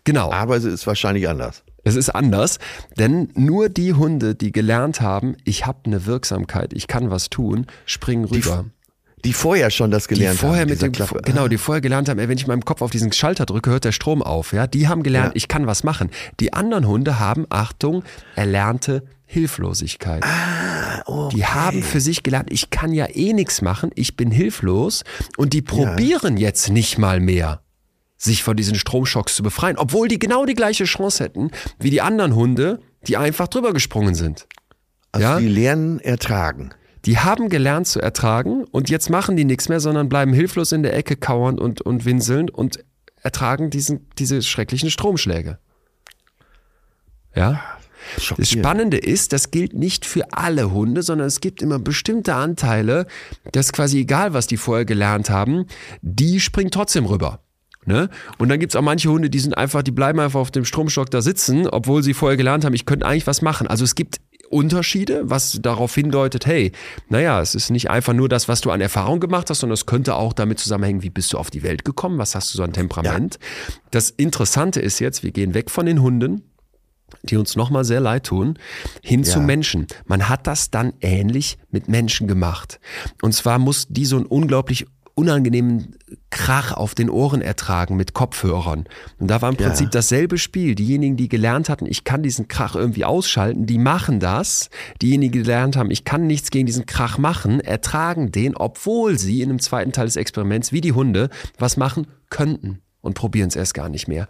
Genau. Aber es ist wahrscheinlich anders. Es ist anders, denn nur die Hunde, die gelernt haben, ich habe eine Wirksamkeit, ich kann was tun, springen rüber. Die vorher schon das Die gelernt vorher haben. mit dem, Klappe. genau, die vorher gelernt haben, ey, wenn ich meinem Kopf auf diesen Schalter drücke, hört der Strom auf. Ja, die haben gelernt, Ja. ich kann was machen. Die anderen Hunde haben, Achtung, erlernte Hilflosigkeit. Ah, Die haben für sich gelernt, ich kann ja eh nichts machen, ich bin hilflos und die probieren jetzt nicht mal mehr sich von diesen Stromschocks zu befreien, obwohl die genau die gleiche Chance hätten wie die anderen Hunde, die einfach drüber gesprungen sind. Also ja? die lernen ertragen. Die haben gelernt zu ertragen und jetzt machen die nichts mehr, sondern bleiben hilflos in der Ecke kauernd und, und winselnd und ertragen diesen, diese schrecklichen Stromschläge. Ja? Das. Spannende ist, das gilt nicht für alle Hunde, sondern es gibt immer bestimmte Anteile, das ist quasi egal, was die vorher gelernt haben, die springen trotzdem rüber. Ne? Und dann gibt's auch manche Hunde, die sind einfach, die bleiben einfach auf dem Stromstock da sitzen, obwohl sie vorher gelernt haben, ich könnte eigentlich was machen. Also es gibt Unterschiede, was darauf hindeutet, hey, naja, es ist nicht einfach nur das, was du an Erfahrung gemacht hast, sondern es könnte auch damit zusammenhängen, wie bist du auf die Welt gekommen, was hast du so an Temperament. Das Interessante ist jetzt, wir gehen weg von den Hunden, die uns nochmal sehr leid tun, hin zu Ja. Menschen. Man hat das dann ähnlich mit Menschen gemacht. Und zwar muss die so einen unglaublich unangenehmen Krach auf den Ohren ertragen mit Kopfhörern. Und da war im Ja. Prinzip dasselbe Spiel. Diejenigen, die gelernt hatten, ich kann diesen Krach irgendwie ausschalten, die machen das. Diejenigen, die gelernt haben, ich kann nichts gegen diesen Krach machen, ertragen den, obwohl sie in einem zweiten Teil des Experiments, wie die Hunde, was machen könnten und probieren es erst gar nicht mehr.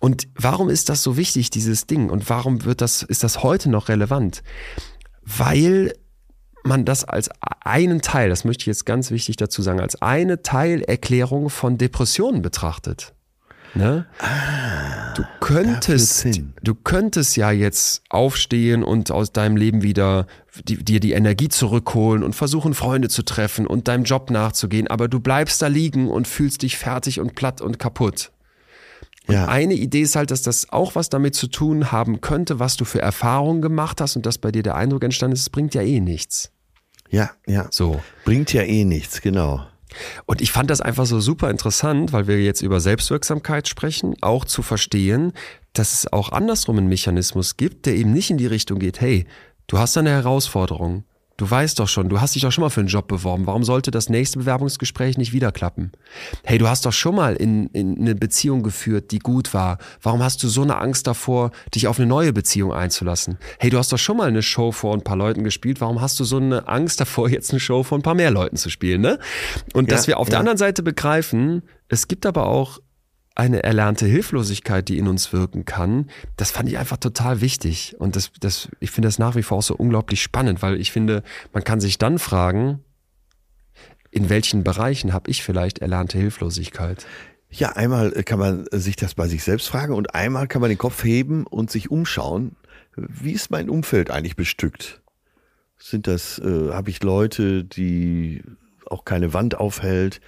Und warum ist das so wichtig, dieses Ding? Und warum wird das, ist das heute noch relevant? Weil man das als einen Teil, das möchte ich jetzt ganz wichtig dazu sagen, als eine Teilerklärung von Depressionen betrachtet. Ne? Du könntest, du könntest ja jetzt aufstehen und aus deinem Leben wieder die, dir die Energie zurückholen und versuchen, Freunde zu treffen und deinem Job nachzugehen, aber du bleibst da liegen und fühlst dich fertig und platt und kaputt. Ja. Eine Idee ist halt, dass das auch was damit zu tun haben könnte, was du für Erfahrungen gemacht hast und dass bei dir der Eindruck entstanden ist, es bringt ja eh nichts. Ja, ja. So. Bringt ja eh nichts, genau. Und ich fand das einfach so super interessant, weil wir jetzt über Selbstwirksamkeit sprechen, auch zu verstehen, dass es auch andersrum einen Mechanismus gibt, der eben nicht in die Richtung geht, hey, du hast eine Herausforderung. Du weißt doch schon, du hast dich doch schon mal für einen Job beworben. Warum sollte das nächste Bewerbungsgespräch nicht wieder klappen? Hey, du hast doch schon mal in, in eine Beziehung geführt, die gut war. Warum hast du so eine Angst davor, dich auf eine neue Beziehung einzulassen? Hey, du hast doch schon mal eine Show vor ein paar Leuten gespielt. Warum hast du so eine Angst davor, jetzt eine Show vor ein paar mehr Leuten zu spielen? Ne? Und dass Ja, wir auf der ja. anderen Seite begreifen, es gibt aber auch eine erlernte Hilflosigkeit, die in uns wirken kann, das fand ich einfach total wichtig. Und das, das, ich finde das nach wie vor auch so unglaublich spannend, weil ich finde, man kann sich dann fragen, in welchen Bereichen habe ich vielleicht erlernte Hilflosigkeit? Ja, einmal kann man sich das bei sich selbst fragen und einmal kann man den Kopf heben und sich umschauen. Wie ist mein Umfeld eigentlich bestückt? Sind das, äh, habe ich Leute, die auch keine Wand aufhält?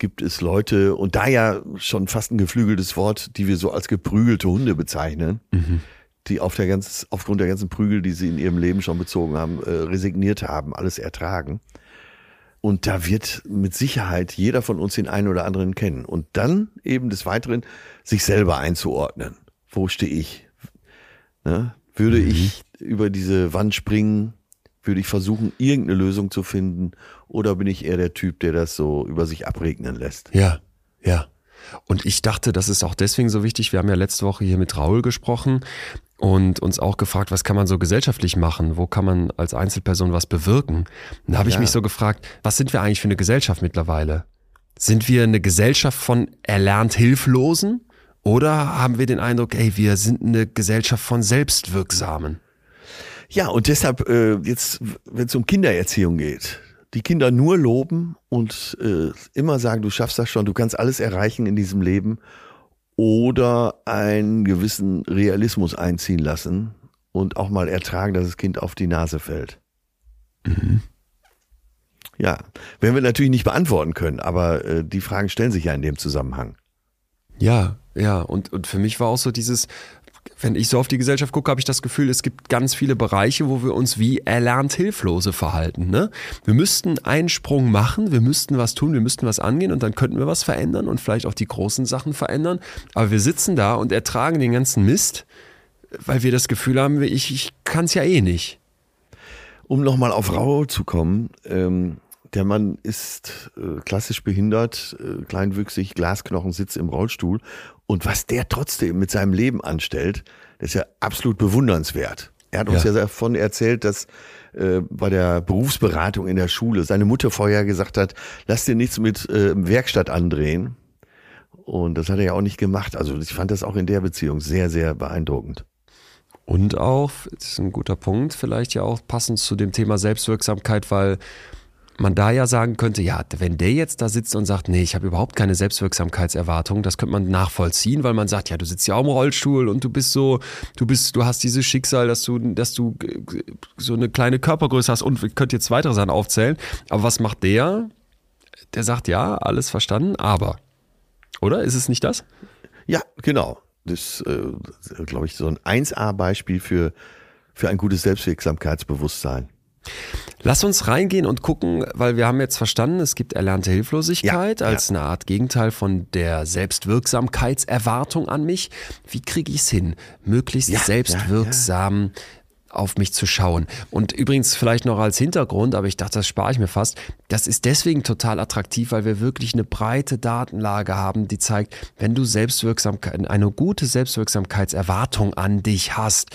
Gibt es Leute, und da ja schon fast ein geflügeltes Wort, die wir so als geprügelte Hunde bezeichnen, die auf der ganz, aufgrund der ganzen Prügel, die sie in ihrem Leben schon bezogen haben, äh, resigniert haben, alles ertragen. Und da wird mit Sicherheit jeder von uns den einen oder anderen kennen. Und dann eben des Weiteren sich selber einzuordnen. Wo stehe ich? Ne? Würde ich über diese Wand springen? Würde ich versuchen, irgendeine Lösung zu finden? Oder bin ich eher der Typ, der das so über sich abregnen lässt? Ja, ja. Und ich dachte, das ist auch deswegen so wichtig. Wir haben ja letzte Woche hier mit Raul gesprochen und uns auch gefragt, was kann man so gesellschaftlich machen? Wo kann man als Einzelperson was bewirken? Und da habe ich Ja. mich so gefragt, was sind wir eigentlich für eine Gesellschaft mittlerweile? Sind wir eine Gesellschaft von erlernt Hilflosen? Oder haben wir den Eindruck, ey, wir sind eine Gesellschaft von Selbstwirksamen? Ja, und deshalb, äh, jetzt, wenn es um Kindererziehung geht, die Kinder nur loben und äh, immer sagen, du schaffst das schon, du kannst alles erreichen in diesem Leben oder einen gewissen Realismus einziehen lassen und auch mal ertragen, dass das Kind auf die Nase fällt. Ja, werden wir natürlich nicht beantworten können, aber äh, die Fragen stellen sich ja in dem Zusammenhang. Ja, ja. Und, und für mich war auch so dieses, wenn ich so auf die Gesellschaft gucke, habe ich das Gefühl, es gibt ganz viele Bereiche, wo wir uns wie erlernt Hilflose verhalten. Ne? Wir müssten einen Sprung machen, wir müssten was tun, wir müssten was angehen und dann könnten wir was verändern und vielleicht auch die großen Sachen verändern. Aber wir sitzen da und ertragen den ganzen Mist, weil wir das Gefühl haben, ich, ich kann es ja eh nicht. Um nochmal auf Raul zu kommen, ähm, der Mann ist äh, klassisch behindert, äh, kleinwüchsig, Glasknochen, sitzt im Rollstuhl. Und was der trotzdem mit seinem Leben anstellt, das ist ja absolut bewundernswert. Er hat uns ja, Ja. davon erzählt, dass äh, bei der Berufsberatung in der Schule seine Mutter vorher gesagt hat, lass dir nichts mit äh, Werkstatt andrehen. Und das hat er ja auch nicht gemacht. Also ich fand das auch in der Beziehung sehr, sehr beeindruckend. Und auch, das ist ein guter Punkt, vielleicht ja auch passend zu dem Thema Selbstwirksamkeit, weil man da ja sagen könnte, ja, wenn der jetzt da sitzt und sagt, nee, ich habe überhaupt keine Selbstwirksamkeitserwartung, das könnte man nachvollziehen, weil man sagt, ja, du sitzt ja auch im Rollstuhl und du bist so, du bist, du hast dieses Schicksal, dass du, dass du so eine kleine Körpergröße hast und könnt jetzt weitere Sachen aufzählen. Aber was macht der? Der sagt, ja, alles verstanden, aber. Oder? Ist es nicht das? Ja, genau. Das ist, äh, glaube ich, so ein 1A-Beispiel für, für ein gutes Selbstwirksamkeitsbewusstsein. Lass uns reingehen und gucken, weil wir haben jetzt verstanden, es gibt erlernte Hilflosigkeit Ja, als eine Art Gegenteil von der Selbstwirksamkeitserwartung an mich. Wie kriege ich es hin, möglichst Ja, selbstwirksam auf mich zu schauen? Und übrigens vielleicht noch als Hintergrund, aber ich dachte, das spare ich mir fast. Das ist deswegen total attraktiv, weil wir wirklich eine breite Datenlage haben, die zeigt, wenn du Selbstwirksamkeit, eine gute Selbstwirksamkeitserwartung an dich hast,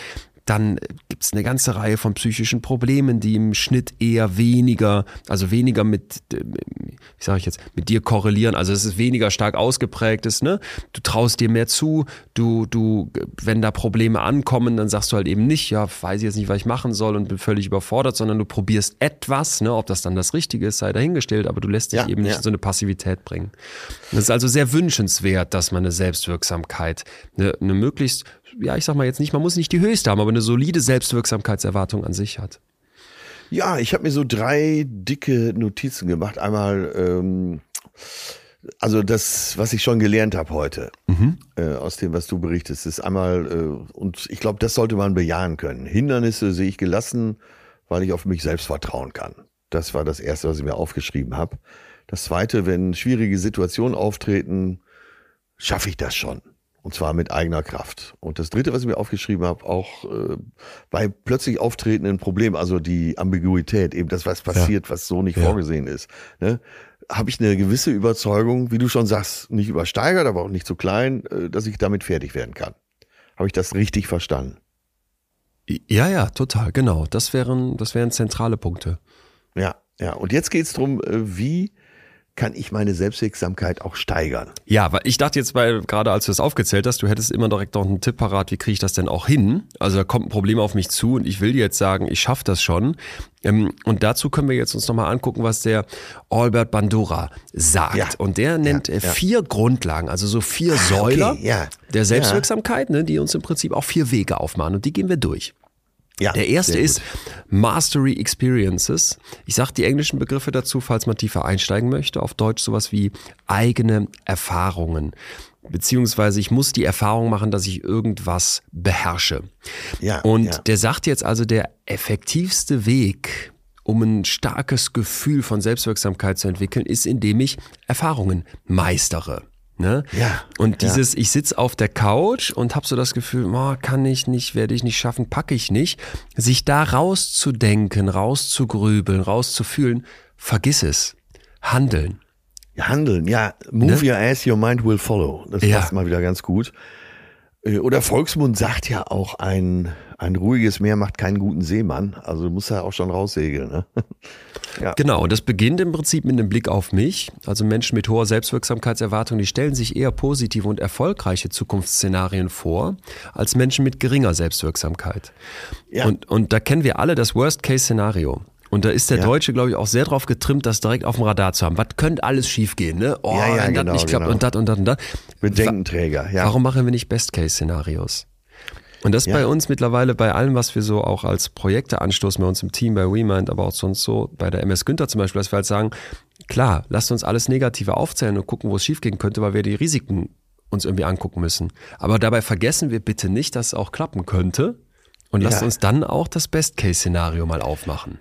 dann gibt es eine ganze Reihe von psychischen Problemen, die im Schnitt eher weniger, also weniger mit, äh, wie sage ich jetzt, mit dir korrelieren. Also es ist weniger stark ausgeprägt ist, ne? Du traust dir mehr zu, du, du, wenn da Probleme ankommen, dann sagst du halt eben nicht, ja, weiß ich jetzt nicht, was ich machen soll und bin völlig überfordert, sondern du probierst etwas, ne? Ob das dann das Richtige ist, sei dahingestellt, aber du lässt dich Ja, eben nicht ja. in so eine Passivität bringen. Das ist also sehr wünschenswert, dass man eine Selbstwirksamkeit, eine, eine möglichst, ja, ich sag mal jetzt nicht, man muss nicht die höchste haben, aber eine solide Selbstwirksamkeitserwartung an sich hat. Ja, ich habe mir so drei dicke Notizen gemacht. Einmal, ähm, also das, was ich schon gelernt habe heute, äh, aus dem, was du berichtest, ist einmal, äh, und ich glaube, das sollte man bejahen können. Hindernisse sehe ich gelassen, weil ich auf mich selbst vertrauen kann. Das war das Erste, was ich mir aufgeschrieben habe. Das Zweite, wenn schwierige Situationen auftreten, schaffe ich das schon. Und zwar mit eigener Kraft. Und das Dritte, was ich mir aufgeschrieben habe, auch äh, bei plötzlich auftretenden Problemen, also die Ambiguität, eben das, was passiert, was so nicht Ja. vorgesehen ist, ne, habe ich eine gewisse Überzeugung, wie du schon sagst, nicht übersteigert, aber auch nicht zu klein, äh, dass ich damit fertig werden kann. Habe ich das richtig verstanden? Ja, ja, total, genau. Das wären, das wären zentrale Punkte. Ja, ja. Und jetzt geht's drum, äh, wie kann ich meine Selbstwirksamkeit auch steigern? Ja, weil ich dachte jetzt bei, gerade als du das aufgezählt hast, du hättest immer direkt noch einen Tipp parat, wie kriege ich das denn auch hin? Also da kommt ein Problem auf mich zu und ich will dir jetzt sagen, ich schaffe das schon. Ähm, Und dazu können wir jetzt uns nochmal angucken, was der Albert Bandura sagt. Ja. Und der nennt äh, ja. vier Grundlagen, also so vier Säuler ja. der Selbstwirksamkeit, ne, die uns im Prinzip auch vier Wege aufmachen und die gehen wir durch. Ja, Der erste ist Mastery Experiences. Ich sage die englischen Begriffe dazu, falls man tiefer einsteigen möchte. Auf Deutsch sowas wie eigene Erfahrungen. Beziehungsweise ich muss die Erfahrung machen, dass ich irgendwas beherrsche. Ja, Und ja. der sagt jetzt also, der effektivste Weg, um ein starkes Gefühl von Selbstwirksamkeit zu entwickeln, ist, indem ich Erfahrungen meistere. Ne? Ja, Und ja. dieses, ich sitz auf der Couch und habe so das Gefühl, oh, kann ich nicht, werde ich nicht schaffen, packe ich nicht, sich da rauszudenken, rauszugrübeln, rauszufühlen, vergiss es. Handeln. Ja, handeln, ja. Move Ne? your ass, your mind will follow. Das Ja. passt mal wieder ganz gut. Äh, Oder Volksmund sagt ja auch, ein, ein ruhiges Meer macht keinen guten Seemann. Also du musst ja auch schon raussegeln. Ne? Genau, und das beginnt im Prinzip mit einem Blick auf mich. Also Menschen mit hoher Selbstwirksamkeitserwartung, die stellen sich eher positive und erfolgreiche Zukunftsszenarien vor, als Menschen mit geringer Selbstwirksamkeit. Ja. Und, und da kennen wir alle das Worst-Case-Szenario. Und da ist der Ja. Deutsche, glaube ich, auch sehr drauf getrimmt, das direkt auf dem Radar zu haben. Was könnte alles schiefgehen, ne? Oh, Ja, ja, wenn das genau, nicht klappt genau. und das und das und das. Bedenkenträger, ja. Warum machen wir nicht Best-Case-Szenarios? Und das Ja. bei uns mittlerweile bei allem, was wir so auch als Projekte anstoßen, bei uns im Team, bei WeMind, aber auch sonst so, bei der MS Günther zum Beispiel, dass wir halt sagen, klar, lasst uns alles Negative aufzählen und gucken, wo es schiefgehen könnte, weil wir die Risiken uns irgendwie angucken müssen. Aber dabei vergessen wir bitte nicht, dass es auch klappen könnte und lasst Ja. uns dann auch das Best-Case-Szenario mal aufmachen.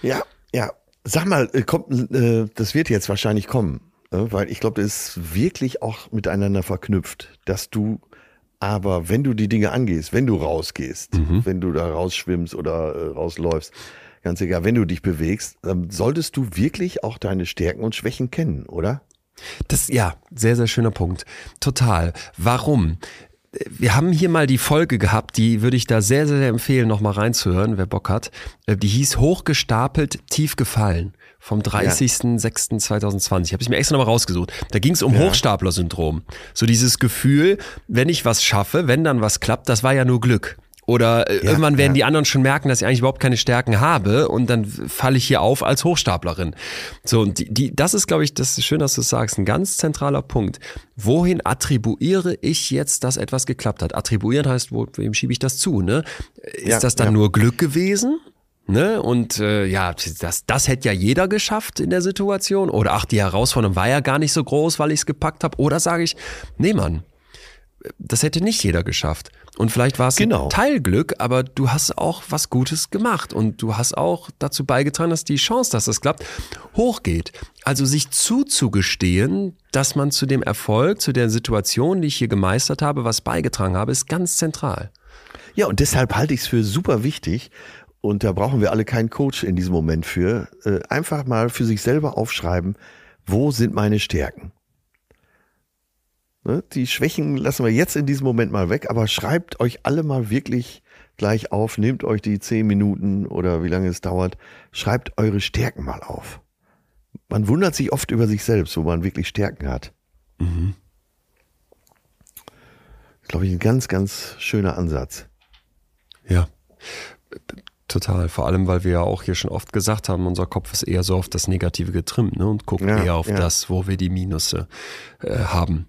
Ja, ja. Sag mal, äh, kommt, äh, das wird jetzt wahrscheinlich kommen, äh, weil ich glaube, das ist wirklich auch miteinander verknüpft, dass du aber, wenn du die Dinge angehst, wenn du rausgehst, wenn du da rausschwimmst oder äh, rausläufst, ganz egal, wenn du dich bewegst, dann solltest du wirklich auch deine Stärken und Schwächen kennen, oder? Das, ja, sehr, sehr schöner Punkt. Total. Warum? Wir haben hier mal die Folge gehabt, die würde ich da sehr, sehr empfehlen, noch mal reinzuhören, wer Bock hat. Äh, Die hieß Hochgestapelt, tief gefallen vom 30.06.2020. Habe ich mir extra nochmal rausgesucht. Da ging es um Hochstapler-Syndrom. So dieses Gefühl, wenn ich was schaffe, wenn dann was klappt, das war ja nur Glück. Oder äh, Ja, irgendwann werden ja. die anderen schon merken, dass ich eigentlich überhaupt keine Stärken habe und dann falle ich hier auf als Hochstaplerin. So, und die, die, das ist, glaube ich, das ist schön, dass du es sagst, ein ganz zentraler Punkt. Wohin attribuiere ich jetzt, dass etwas geklappt hat? Attribuieren heißt, wo, wem schiebe ich das zu? Ne? Ist Ja, das dann ja. nur Glück gewesen? Ne? Und äh, ja, das, das hätte ja jeder geschafft in der Situation. Oder ach, die Herausforderung war ja gar nicht so groß, weil ich es gepackt habe. Oder sage ich, nee, Mann, das hätte nicht jeder geschafft. Und vielleicht war es Genau. Teilglück, aber du hast auch was Gutes gemacht und du hast auch dazu beigetragen, dass die Chance, dass das klappt, hochgeht. Also sich zuzugestehen, dass man zu dem Erfolg, zu der Situation, die ich hier gemeistert habe, was beigetragen habe, ist ganz zentral. Ja, und deshalb halte ich es für super wichtig, und da brauchen wir alle keinen Coach in diesem Moment für, äh, einfach mal für sich selber aufschreiben, wo sind meine Stärken? Ne, Die Schwächen lassen wir jetzt in diesem Moment mal weg, aber schreibt euch alle mal wirklich gleich auf, nehmt euch die zehn Minuten oder wie lange es dauert, schreibt eure Stärken mal auf. Man wundert sich oft über sich selbst, wo man wirklich Stärken hat. Glaube ich, ein ganz, ganz schöner Ansatz. Ja. Total, vor allem, weil wir ja auch hier schon oft gesagt haben, unser Kopf ist eher so auf das Negative getrimmt ne, und guckt Ja, eher auf ja. das, wo wir die Minusse äh, haben.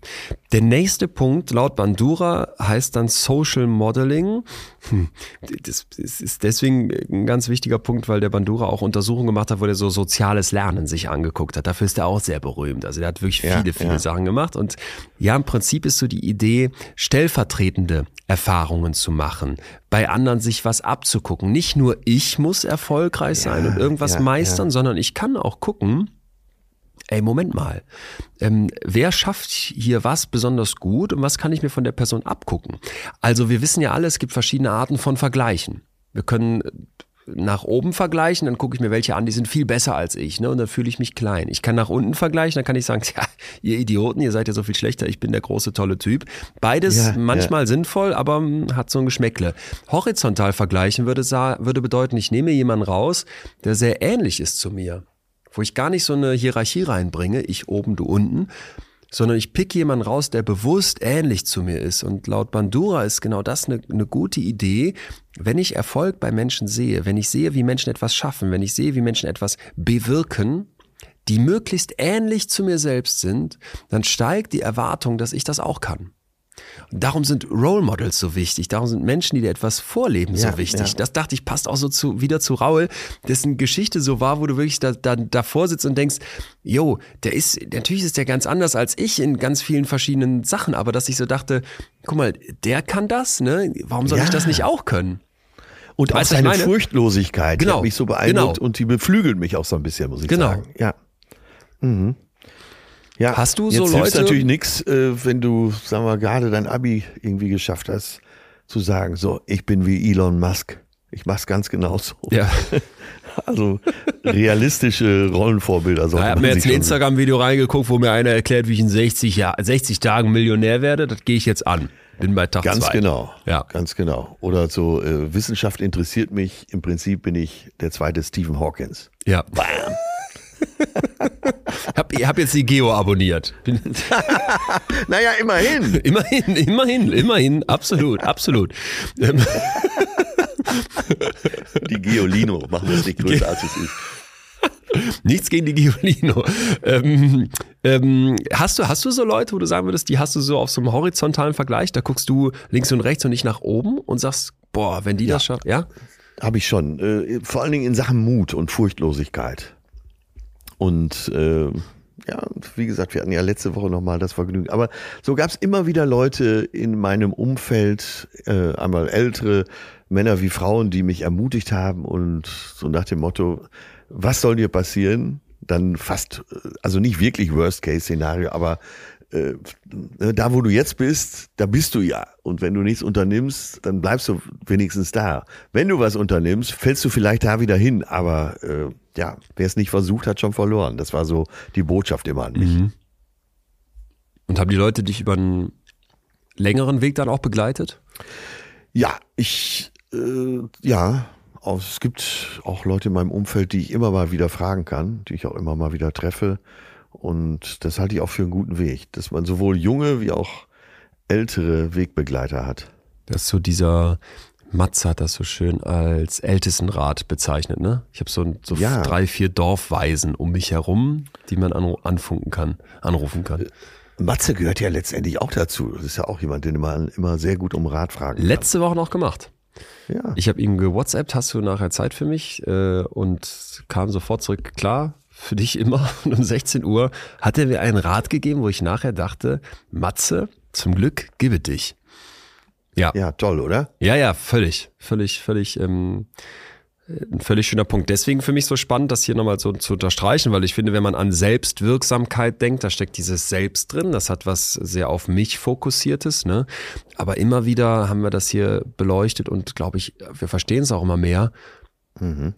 Der nächste Punkt laut Bandura heißt dann Social Modeling. Hm, das ist deswegen ein ganz wichtiger Punkt, weil der Bandura auch Untersuchungen gemacht hat, wo der so soziales Lernen sich angeguckt hat. Dafür ist er auch sehr berühmt. Also der hat wirklich Ja, viele, viele ja. Sachen gemacht. Und ja, im Prinzip ist so die Idee, stellvertretende Erfahrungen zu machen, bei anderen sich was abzugucken. Nicht nur ich muss erfolgreich sein und irgendwas ja, meistern, sondern ich kann auch gucken, ey, Moment mal, ähm, wer schafft hier was besonders gut und was kann ich mir von der Person abgucken? Also wir wissen ja alle, es gibt verschiedene Arten von Vergleichen. Wir können nach oben vergleichen, dann gucke ich mir welche an, die sind viel besser als ich, ne? Und dann fühle ich mich klein. Ich kann nach unten vergleichen, dann kann ich sagen, tja, ihr Idioten, ihr seid ja so viel schlechter, ich bin der große tolle Typ. Beides Ja, manchmal sinnvoll, aber hm, hat so ein Geschmäckle. Horizontal vergleichen würde, würde bedeuten, ich nehme jemanden raus, der sehr ähnlich ist zu mir, wo ich gar nicht so eine Hierarchie reinbringe, ich oben, du unten, sondern ich pick jemanden raus, der bewusst ähnlich zu mir ist. Und laut Bandura ist genau das eine, eine gute Idee, wenn ich Erfolg bei Menschen sehe, wenn ich sehe, wie Menschen etwas schaffen, wenn ich sehe, wie Menschen etwas bewirken, die möglichst ähnlich zu mir selbst sind, dann steigt die Erwartung, dass ich das auch kann. Und darum sind Role Models so wichtig. Darum sind Menschen, die dir etwas vorleben, Ja, so wichtig. ja. Das dachte ich, passt auch so zu, wieder zu Raul, dessen Geschichte so war, wo du wirklich da, da, davor sitzt und denkst, jo, der ist, natürlich ist der ganz anders als ich in ganz vielen verschiedenen Sachen, aber dass ich so dachte, guck mal, der kann das, ne? Warum soll Ja. ich das nicht auch können? Und auch Weißt ich seine? Furchtlosigkeit, die Genau, hat mich so beeindruckt genau. und die beflügelt mich auch so ein bisschen, muss ich Genau. sagen. Ja. Mhm. Ja. Hast du so Jetzt hilft Leute- natürlich nichts, äh, wenn du, sagen wir, gerade dein Abi irgendwie geschafft hast, zu sagen, so, ich bin wie Elon Musk. Ich mache es ganz genauso. Ja. Also realistische Rollenvorbilder. Ich habe mir jetzt ein Instagram-Video reingeguckt, wo mir einer erklärt, wie ich in 60, Jahr, 60 Tagen Millionär werde. Das gehe ich jetzt an. Bin bei Tag Ganz zwei. genau. Ja. Ganz genau. Oder so, äh, Wissenschaft interessiert mich. Im Prinzip bin ich der zweite Stephen Hawkins. Ja. hab, hab jetzt die Geo abonniert. Naja, immerhin. immerhin, immerhin, immerhin, absolut, absolut. Ähm, Die Geolino machen das nicht größer als es ist. Nichts gegen die Giolino. Ähm, ähm, hast, du, hast du so Leute, wo du sagen würdest, die hast du so auf so einem horizontalen Vergleich, da guckst du links und rechts und nicht nach oben und sagst, boah, wenn die das schaffen, ja? Habe ich schon. Äh, vor allen Dingen in Sachen Mut und Furchtlosigkeit. Und äh, ja, wie gesagt, wir hatten ja letzte Woche nochmal das Vergnügen. Aber so gab es immer wieder Leute in meinem Umfeld, äh, einmal ältere Männer wie Frauen, die mich ermutigt haben und so nach dem Motto, was soll dir passieren? Dann fast, äh, also nicht wirklich Worst-Case-Szenario, aber äh, da, wo du jetzt bist, da bist du ja. Und wenn du nichts unternimmst, dann bleibst du wenigstens da. Wenn du was unternimmst, fällst du vielleicht da wieder hin. Aber äh, ja, wer es nicht versucht, hat schon verloren. Das war so die Botschaft immer an mich. Und haben die Leute dich über einen längeren Weg dann auch begleitet? Ja, ich, äh, ja, es gibt auch Leute in meinem Umfeld, die ich immer mal wieder fragen kann, die ich auch immer mal wieder treffe. Und das halte ich auch für einen guten Weg, dass man sowohl junge wie auch ältere Wegbegleiter hat. Das ist so dieser, Matze hat das so schön als Ältestenrat bezeichnet, ne? Ich habe so, so Ja. drei, vier Dorfweisen um mich herum, die man anfunken kann, anrufen kann. Matze gehört ja letztendlich auch dazu. Das ist ja auch jemand, den man immer sehr gut um Rat fragen kann. Letzte Woche noch gemacht. Ja. Ich habe ihm gewhatsappt, hast du nachher Zeit für mich? Äh, und kam sofort zurück, klar, für dich immer. Und um 16 Uhr hat er mir einen Rat gegeben, wo ich nachher dachte, Matze, zum Glück gebe dich. Ja, ja, toll, oder? ja, ja, völlig, völlig, völlig, ähm, ein völlig schöner Punkt. Deswegen für mich so spannend, das hier nochmal so zu unterstreichen, weil ich finde, wenn man an Selbstwirksamkeit denkt, da steckt dieses Selbst drin. Das hat was sehr auf mich fokussiertes, ne? Aber immer wieder haben wir das hier beleuchtet und glaube ich, wir verstehen es auch immer mehr. Mhm.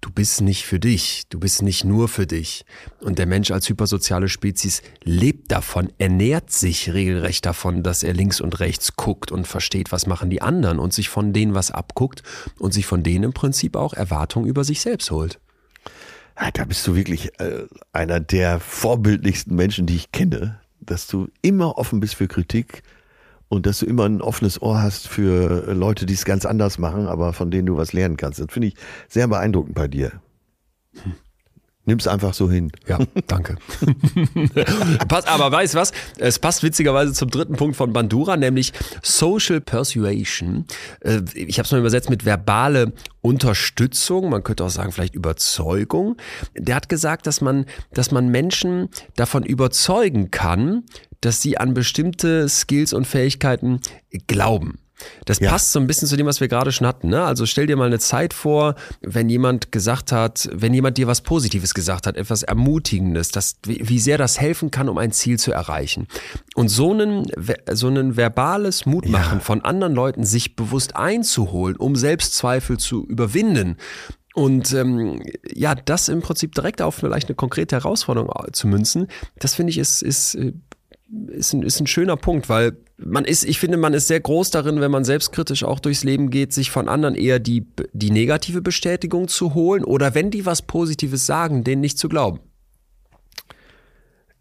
Du, bist nicht für dich. Du bist nicht nur für dich. Und der Mensch als hypersoziale Spezies lebt davon, ernährt sich regelrecht davon, dass er links und rechts guckt und versteht, was machen die anderen und sich von denen was abguckt und sich von denen im Prinzip auch Erwartungen über sich selbst holt. Ja, da bist du wirklich äh, einer der vorbildlichsten Menschen, die ich kenne, dass du immer offen bist für Kritik und dass du immer ein offenes Ohr hast für äh, Leute, die es ganz anders machen, aber von denen du was lernen kannst. Das finde ich sehr beeindruckend bei dir. Nimm's einfach so hin. Ja, danke. passt, aber weißt du was? Es passt witzigerweise zum dritten Punkt von Bandura, nämlich Social Persuasion. Äh, Ich habe es mal übersetzt mit verbale Unterstützung, man könnte auch sagen vielleicht Überzeugung. Der hat gesagt, dass man, dass man Menschen davon überzeugen kann, dass sie an bestimmte Skills und Fähigkeiten glauben. Das Ja. passt so ein bisschen zu dem, was wir gerade schon hatten. Ne? Also stell dir mal eine Zeit vor, wenn jemand gesagt hat, wenn jemand dir was Positives gesagt hat, etwas Ermutigendes, das, wie sehr das helfen kann, um ein Ziel zu erreichen. Und so ein, so ein verbales Mutmachen von anderen Leuten, sich bewusst einzuholen, um Selbstzweifel zu überwinden. Und ähm, ja, das im Prinzip direkt auf vielleicht eine konkrete Herausforderung zu münzen, das finde ich ist, ist, äh, ist ein, ist ein schöner Punkt, weil man ist, ich finde, man ist sehr groß darin, wenn man selbstkritisch auch durchs Leben geht, sich von anderen eher die, die negative Bestätigung zu holen oder wenn die was Positives sagen, denen nicht zu glauben.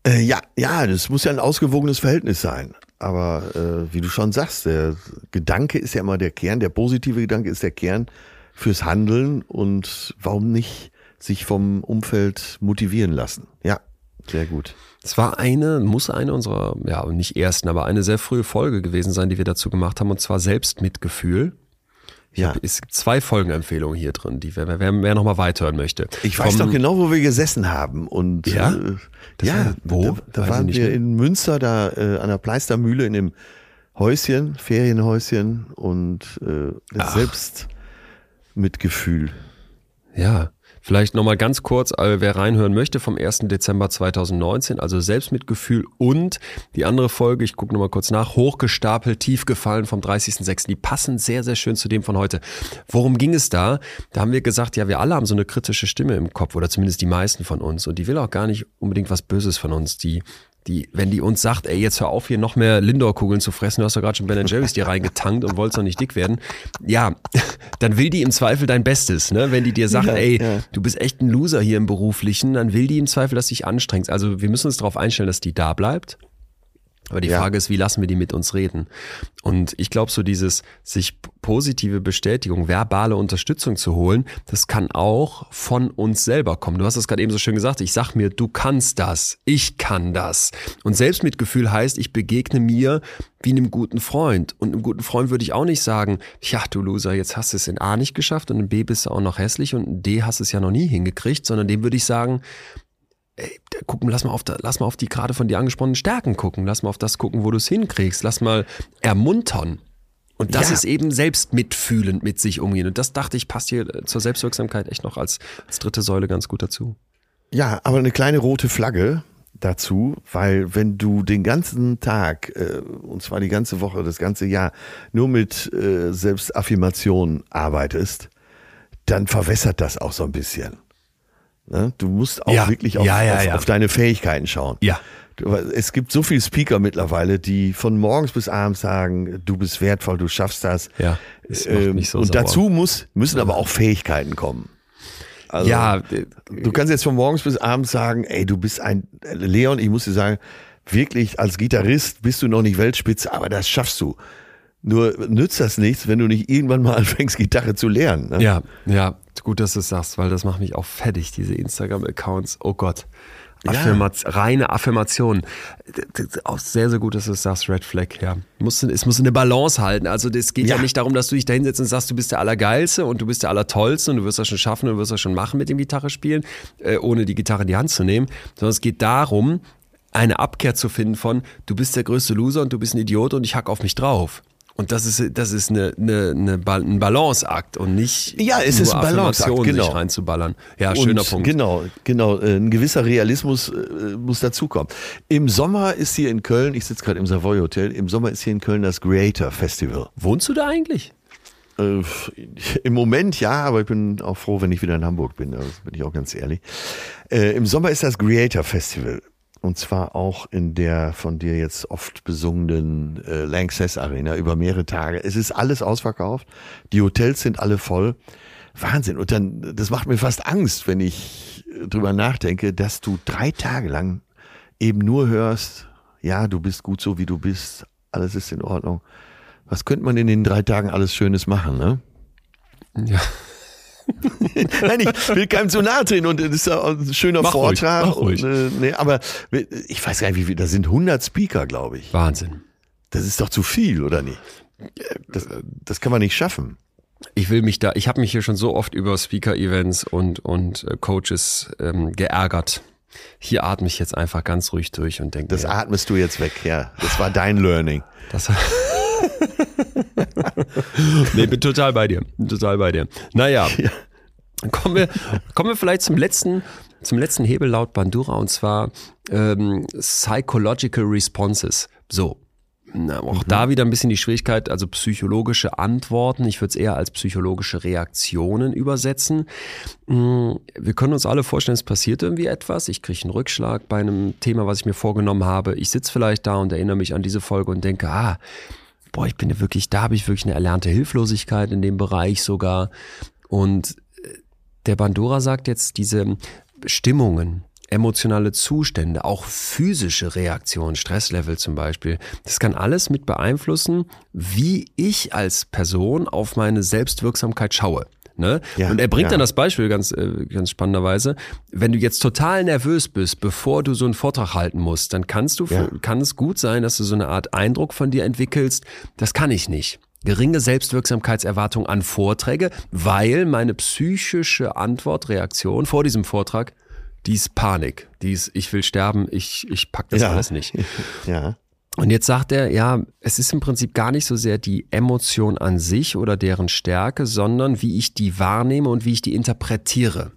Äh, ja, ja, das muss ja ein ausgewogenes Verhältnis sein. Aber äh, wie du schon sagst, der Gedanke ist ja immer der Kern, der positive Gedanke ist der Kern fürs Handeln und warum nicht sich vom Umfeld motivieren lassen? Ja, sehr gut. Es war eine, muss eine unserer, ja, nicht ersten, aber eine sehr frühe Folge gewesen sein, die wir dazu gemacht haben, und zwar Selbstmitgefühl. Ja. Es gibt zwei Folgenempfehlungen hier drin, die wer, wer, wer nochmal weithören möchte. Ich weiß Vom- doch genau, wo wir gesessen haben. Und Ja? äh, ja, war- wo? da, da waren wir in Münster, da äh, an der Pleistermühle in dem Häuschen, Ferienhäuschen und äh. Selbstmitgefühl. Ja, Vielleicht nochmal ganz kurz, äh, wer reinhören möchte, vom 1. Dezember 2019, also Selbstmitgefühl und die andere Folge, ich gucke nochmal kurz nach, hochgestapelt, tief gefallen vom 30.06. Die passen sehr, sehr schön zu dem von heute. Worum ging es da? Da haben wir gesagt, ja, wir alle haben so eine kritische Stimme im Kopf oder zumindest die meisten von uns und die will auch gar nicht unbedingt was Böses von uns. Die die, wenn die uns sagt, ey, jetzt hör auf, hier noch mehr Lindor-Kugeln zu fressen, du hast doch gerade schon Ben Jerry's dir reingetankt und wolltest noch nicht dick werden, ja, dann will die im Zweifel dein Bestes, ne? Wenn die dir sagt, ja, ey, ja. du bist echt ein Loser hier im Beruflichen, dann will die im Zweifel, dass du dich anstrengst. Also wir müssen uns darauf einstellen, dass die da bleibt aber die ja. Frage ist, wie lassen wir die mit uns reden? Und ich glaube, so dieses sich positive Bestätigung, verbale Unterstützung zu holen, das kann auch von uns selber kommen. Du hast es gerade eben so schön gesagt. Ich sag mir, du kannst das. Ich kann das. Und Selbstmitgefühl heißt, ich begegne mir wie einem guten Freund. Und einem guten Freund würde ich auch nicht sagen, ja, du Loser, jetzt hast du es in A nicht geschafft und in B bist du auch noch hässlich und in D hast du es ja noch nie hingekriegt, sondern dem würde ich sagen, ey, gucken, lass mal auf, da, lass mal auf die gerade von dir angesprochenen Stärken gucken, lass mal auf das gucken, wo du es hinkriegst, lass mal ermuntern. Und das ja. ist eben selbst mitfühlend mit sich umgehen. Und das dachte ich, passt hier zur Selbstwirksamkeit echt noch als, als dritte Säule ganz gut dazu. Ja, aber eine kleine rote Flagge dazu, weil wenn du den ganzen Tag, äh, und zwar die ganze Woche, das ganze Jahr, nur mit äh, Selbstaffirmation arbeitest, dann verwässert das auch so ein bisschen. Ne? Du musst auch ja. wirklich auf, ja, ja, auf, auf, deine Fähigkeiten schauen. Ja. Es gibt so viele Speaker mittlerweile, die von morgens bis abends sagen, du bist wertvoll, du schaffst das. Ja. Das ähm, so und sauer. dazu muss, müssen aber auch Fähigkeiten kommen. Also, ja, du kannst jetzt von morgens bis abends sagen, ey, du bist ein Leon, ich muss dir sagen, wirklich als Gitarrist bist du noch nicht Weltspitze, aber das schaffst du. Nur nützt das nichts, wenn du nicht irgendwann mal anfängst, Gitarre zu lernen. Ne? Ja, ja, gut, dass du es sagst, weil das macht mich auch fertig, diese Instagram-Accounts. Oh Gott. Affirma ja. reine Affirmation. Auch sehr, sehr gut, dass du es sagst, Red Flag, ja. Muss, es muss eine Balance halten. Also es geht ja. ja. nicht darum, dass du dich da hinsetzt und sagst, du bist der Allergeilste und du bist der Allertollste und du wirst das schon schaffen und du wirst das schon machen mit dem Gitarre spielen, äh, ohne die Gitarre in die Hand zu nehmen. Sondern es geht darum, eine Abkehr zu finden von, du bist der größte Loser und du bist ein Idiot und ich hack auf mich drauf. Und das ist, das ist eine, eine, eine ein Balanceakt und nicht ja, es ist ein Balanceakt, genau. sich reinzuballern. Ja, schöner und Punkt. Genau, genau. Äh, ein gewisser Realismus äh, muss dazukommen. Im Sommer ist hier in Köln, ich sitze gerade im Savoy Hotel, im Sommer ist hier in Köln das Creator Festival. Wohnst du da eigentlich? Äh, Im Moment ja, aber ich bin auch froh, wenn ich wieder in Hamburg bin. Das bin ich auch ganz ehrlich. Äh, Im Sommer ist das Creator Festival. Und zwar auch in der von dir jetzt oft besungenen äh, Lanxess Arena über mehrere Tage. Es ist alles ausverkauft. Die Hotels sind alle voll. Wahnsinn. Und dann, das macht mir fast Angst, wenn ich drüber nachdenke, dass du drei Tage lang eben nur hörst, ja, du bist gut so, wie du bist. Alles ist in Ordnung. Was könnte man in den drei Tagen alles Schönes machen, ne? Ja. Nein, ich will keinem zu nahe treten und das ist ja ein schöner mach Vortrag. Ruhig. Und, äh, nee, aber ich weiß gar nicht, wie viel, da sind 100 Speaker, glaube ich. Wahnsinn. Das ist doch zu viel, oder nicht? Das, das kann man nicht schaffen. Ich will mich da, ich habe mich hier schon so oft über Speaker-Events und, und äh, Coaches ähm, geärgert. Hier atme ich jetzt einfach ganz ruhig durch und denke. Das atmest du jetzt weg, ja. Das war dein Learning. Das nee, bin total bei dir. Total bei dir. Naja. Ja. Kommen wir, kommen wir vielleicht zum letzten, zum letzten Hebel laut Bandura und zwar ähm, Psychological Responses. So, na, auch mhm. da wieder ein bisschen die Schwierigkeit, also psychologische Antworten. Ich würde es eher als psychologische Reaktionen übersetzen. Mm, wir können uns alle vorstellen, es passiert irgendwie etwas. Ich kriege einen Rückschlag bei einem Thema, was ich mir vorgenommen habe. Ich sitze vielleicht da und erinnere mich an diese Folge und denke, ah, boah, ich bin ja wirklich, da habe ich wirklich eine erlernte Hilflosigkeit in dem Bereich sogar. Und äh, der Bandura sagt jetzt, diese Stimmungen, emotionale Zustände, auch physische Reaktionen, Stresslevel zum Beispiel, das kann alles mit beeinflussen, wie ich als Person auf meine Selbstwirksamkeit schaue. Ne? Ja, und er bringt ja. dann das Beispiel ganz, äh, ganz spannenderweise. Wenn du jetzt total nervös bist, bevor du so einen Vortrag halten musst, dann kannst du, ja. kann es gut sein, dass du so eine Art Eindruck von dir entwickelst. Das kann ich nicht geringe Selbstwirksamkeitserwartung an Vorträge, weil meine psychische Antwort, Reaktion vor diesem Vortrag, die ist Panik, die ist, ich will sterben, ich, ich pack das ja. alles nicht. Ja. Und jetzt sagt er, ja, es ist im Prinzip gar nicht so sehr die Emotion an sich oder deren Stärke, sondern wie ich die wahrnehme und wie ich die interpretiere.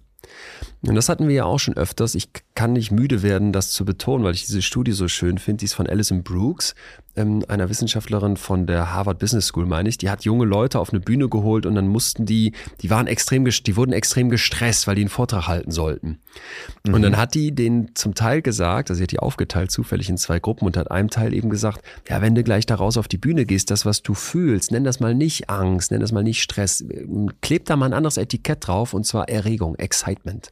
Und das hatten wir ja auch schon öfters. Ich kann nicht müde werden, das zu betonen, weil ich diese Studie so schön finde. Die ist von Alison Brooks, ähm, einer Wissenschaftlerin von der Harvard Business School, meine ich. Die hat junge Leute auf eine Bühne geholt und dann mussten die, die waren extrem, die wurden extrem gestresst, weil die einen Vortrag halten sollten. Mhm. Und dann hat die denen zum Teil gesagt, also sie hat die aufgeteilt zufällig in zwei Gruppen und hat einem Teil eben gesagt, ja, wenn du gleich da raus auf die Bühne gehst, das, was du fühlst, nenn das mal nicht Angst, nenn das mal nicht Stress, kleb da mal ein anderes Etikett drauf und zwar Erregung, Excitement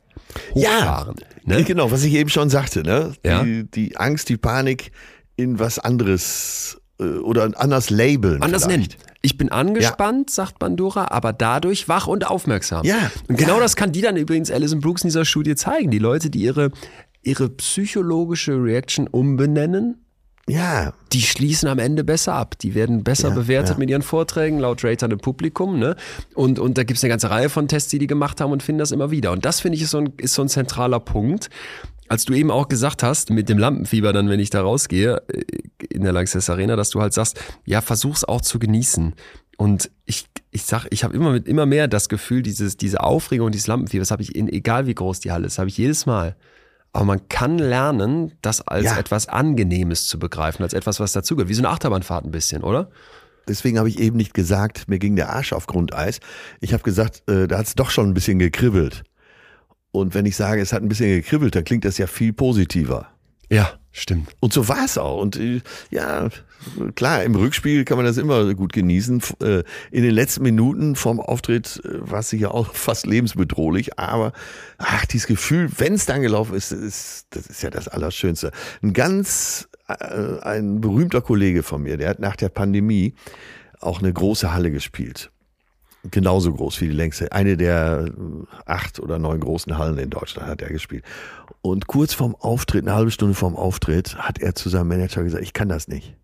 hochfahren. Ja, ne? genau, was ich eben schon sagte, ne? Ja. Die, die Angst, die Panik in was anderes äh, oder anders labeln. Anders vielleicht. nennen. Ich bin angespannt, ja. sagt Bandura, aber dadurch wach und aufmerksam. Ja. Und genau ja. das kann die dann übrigens Alison Brooks in dieser Studie zeigen. Die Leute, die ihre, ihre psychologische Reaction umbenennen, ja. Die schließen am Ende besser ab. Die werden besser Ja, bewertet ja. mit ihren Vorträgen, laut Ratern im Publikum. Ne? Und, und da gibt's eine ganze Reihe von Tests, die die gemacht haben und finden das immer wieder. Und das finde ich ist so, ein, ist so ein zentraler Punkt. Als du eben auch gesagt hast, mit dem Lampenfieber dann, wenn ich da rausgehe, äh, in der Lanxess Arena, dass du halt sagst, ja, versuch's auch zu genießen. Und ich, ich sag, ich habe immer mit immer mehr das Gefühl, dieses, diese Aufregung, dieses Lampenfieber, das habe ich in, egal wie groß die Halle ist, habe ich jedes Mal. Aber man kann lernen, das als Ja. etwas Angenehmes zu begreifen, als etwas, was dazugehört. Wie so eine Achterbahnfahrt ein bisschen, oder? Deswegen habe ich eben nicht gesagt, mir ging der Arsch auf Grundeis. Ich habe gesagt, äh, da hat es doch schon ein bisschen gekribbelt. Und wenn ich sage, es hat ein bisschen gekribbelt, dann klingt das ja viel positiver. Ja, stimmt. Und so war es auch. Und äh, ja, klar, im Rückspiel kann man das immer gut genießen. Äh, In den letzten Minuten vom Auftritt äh, war es sicher auch fast lebensbedrohlich. Aber ach, dieses Gefühl, wenn es dann gelaufen ist, das ist, das ist ja das Allerschönste. Ein ganz, ein berühmter Kollege von mir, der hat nach der Pandemie auch eine große Halle gespielt. Genauso groß wie die längste. Eine der äh, acht oder neun großen Hallen in Deutschland hat er gespielt. Und kurz vorm Auftritt, eine halbe Stunde vorm Auftritt, hat er zu seinem Manager gesagt, ich kann das nicht.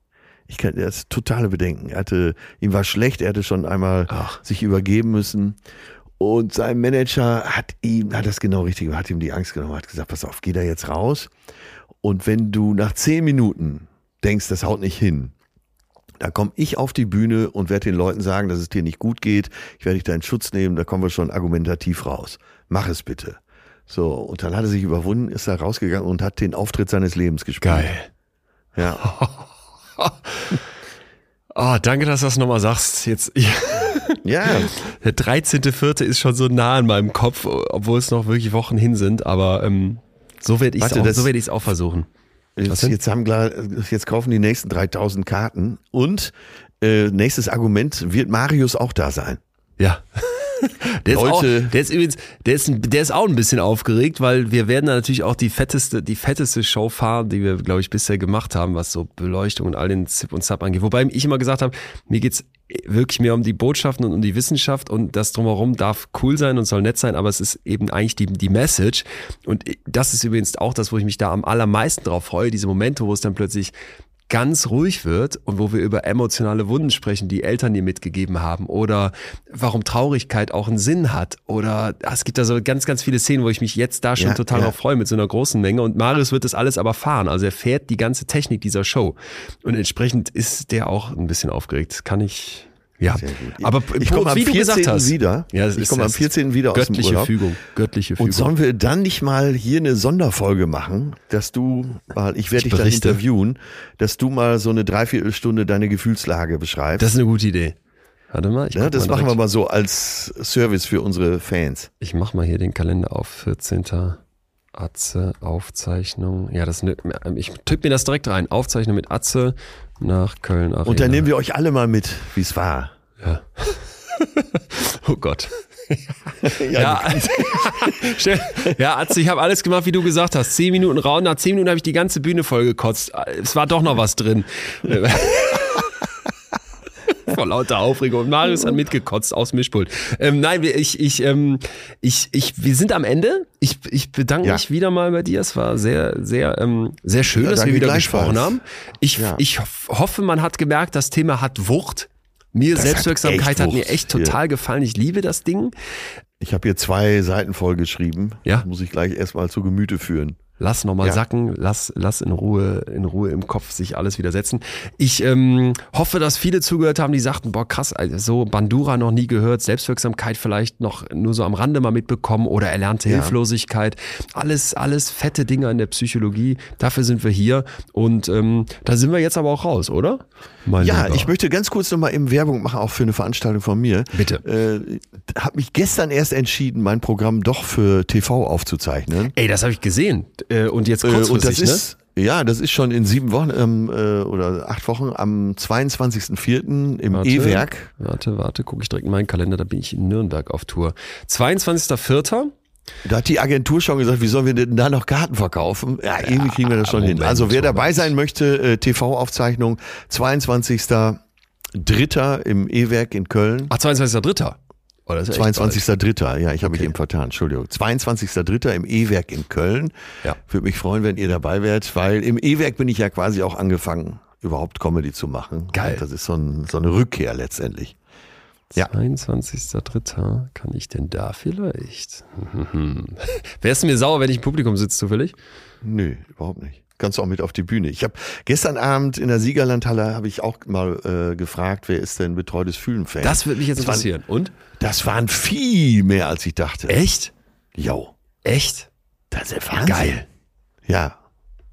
Ich kann, er hat totale Bedenken. Er hatte, ihm war schlecht, er hatte schon einmal Ach. sich übergeben müssen. Und sein Manager hat ihm, hat das genau richtig, gemacht, hat ihm die Angst genommen, hat gesagt, pass auf, geh da jetzt raus. Und wenn du nach zehn Minuten denkst, das haut nicht hin, da komme ich auf die Bühne und werde den Leuten sagen, dass es dir nicht gut geht. Ich werde dich da in Schutz nehmen, da kommen wir schon argumentativ raus. Mach es bitte. So, und dann hat er sich überwunden, ist da rausgegangen und hat den Auftritt seines Lebens gespielt. Geil. Ja. Oh, danke, dass du das nochmal sagst. Jetzt, Ja. der 13.4. ist schon so nah in meinem Kopf, obwohl es noch wirklich Wochen hin sind, aber ähm, so werde ich es so werd auch versuchen. Was Jetzt, jetzt, haben klar, jetzt kaufen die nächsten 3000 Karten und äh, nächstes Argument wird Marius auch da sein. Ja. Der ist, auch, der ist übrigens, der ist, der ist auch ein bisschen aufgeregt, weil wir werden da natürlich auch die fetteste, die fetteste Show fahren, die wir, glaube ich, bisher gemacht haben, was so Beleuchtung und all den Zip und Zap angeht. Wobei ich immer gesagt habe, mir geht's wirklich mehr um die Botschaften und um die Wissenschaft und das drumherum darf cool sein und soll nett sein, aber es ist eben eigentlich die, die Message. Und das ist übrigens auch das, wo ich mich da am allermeisten drauf freue, diese Momente, wo es dann plötzlich ganz ruhig wird und wo wir über emotionale Wunden sprechen, die Eltern dir mitgegeben haben oder warum Traurigkeit auch einen Sinn hat oder ah, es gibt da so ganz, ganz viele Szenen, wo ich mich jetzt da schon Ja, total ja. drauf freue mit so einer großen Menge und Marius wird das alles aber fahren, also er fährt die ganze Technik dieser Show und entsprechend ist der auch ein bisschen aufgeregt, kann ich ja, aber ich komme am wie du 14. gesagt hast, wieder. Ja, ich komme am das ist 14. wieder aus dem göttliche Urlaub. Fügung, göttliche Fügung. Und sollen wir dann nicht mal hier eine Sonderfolge machen, dass du mal, ich werde Ich dich dann interviewen, dass du mal so eine Dreiviertelstunde deine Gefühlslage beschreibst. das ist eine gute Idee. Warte mal, ich ja, das mal machen wir mal so als Service für unsere Fans. Ich mach mal hier den Kalender auf 14. Atze, Aufzeichnung. Ja, das, ich tippe mir das direkt rein. Aufzeichnung mit Atze nach Köln Arena. Und dann nehmen wir euch alle mal mit, wie es war. Ja. oh Gott. Ja, Stell- ja, Atze, ich habe alles gemacht, wie du gesagt hast. Zehn Minuten raus, nach zehn Minuten habe ich die ganze Bühne voll gekotzt. Es war doch noch was drin. Vor lauter Aufregung. Und Marius hat mitgekotzt aus dem Mischpult. Ähm, nein, wir- ich, ich, ähm, ich, ich, wir sind am Ende. Ich, ich bedanke Ja. mich wieder mal bei dir. Es war sehr, sehr, ähm, sehr schön, Ja, dass wir wieder gesprochen haben. Ich, Ja. ich hoff- hoffe, man hat gemerkt, das Thema hat Wucht. Mir Das hat Selbstwirksamkeit echt hat, mir echt total gefallen. Ich liebe das Ding. Ich habe hier zwei Seiten voll geschrieben. Ja. Das muss ich gleich erstmal zu Gemüte führen. Lass nochmal Ja. sacken, lass, lass in Ruhe, in Ruhe im Kopf sich alles wieder setzen. Ich ähm, hoffe, dass viele zugehört haben, die sagten, boah krass, also so Bandura noch nie gehört, Selbstwirksamkeit vielleicht noch nur so am Rande mal mitbekommen oder erlernte Ja. Hilflosigkeit. Alles, alles fette Dinger in der Psychologie. Dafür sind wir hier und ähm, da sind wir jetzt aber auch raus, oder? Mein Ja, Lieber. ich möchte ganz kurz nochmal eben Werbung machen, auch für eine Veranstaltung von mir. Bitte. Äh, habe mich gestern erst entschieden, mein Programm doch für TV aufzuzeichnen. Ey, das habe ich gesehen. Äh, und jetzt Äh, kurzfristig, und das ne? ist, ja, das ist schon in sieben Wochen ähm, äh, oder acht Wochen am 22.04. im. E-Werk. Warte, warte, gucke ich direkt in meinen Kalender, da bin ich in Nürnberg auf Tour. 22.04. Da hat die Agentur schon gesagt, wie sollen wir denn da noch Karten verkaufen? Ja, irgendwie kriegen wir das schon hin. Moment, Also wer dabei sein möchte, äh, TV-Aufzeichnung 22.03. im E-Werk in Köln. Ach, 22.03. Oh, das ist ja echt bald. 22.03. Ja, ich habe mich Okay. eben vertan. Entschuldigung. 22.03. im E-Werk in Köln. Ja. Würde mich freuen, wenn ihr dabei wärt, weil im E-Werk bin ich ja quasi auch angefangen, überhaupt Comedy zu machen. Geil. Und Das ist so, ein, so eine Rückkehr letztendlich. Ja. 22.03. Kann ich denn da vielleicht? Wärst du mir sauer, wenn ich im Publikum sitze, zufällig? Nö, überhaupt nicht. Kannst du auch mit auf die Bühne. Ich habe gestern Abend in der Siegerlandhalle habe ich auch mal äh, gefragt, wer ist denn betreutes Fühlen-Fan? Das würde mich jetzt Das waren- interessieren. Und? Das waren viel mehr, als ich dachte. Echt? Jo, Echt? das ist Wahnsinn. Geil. Ja,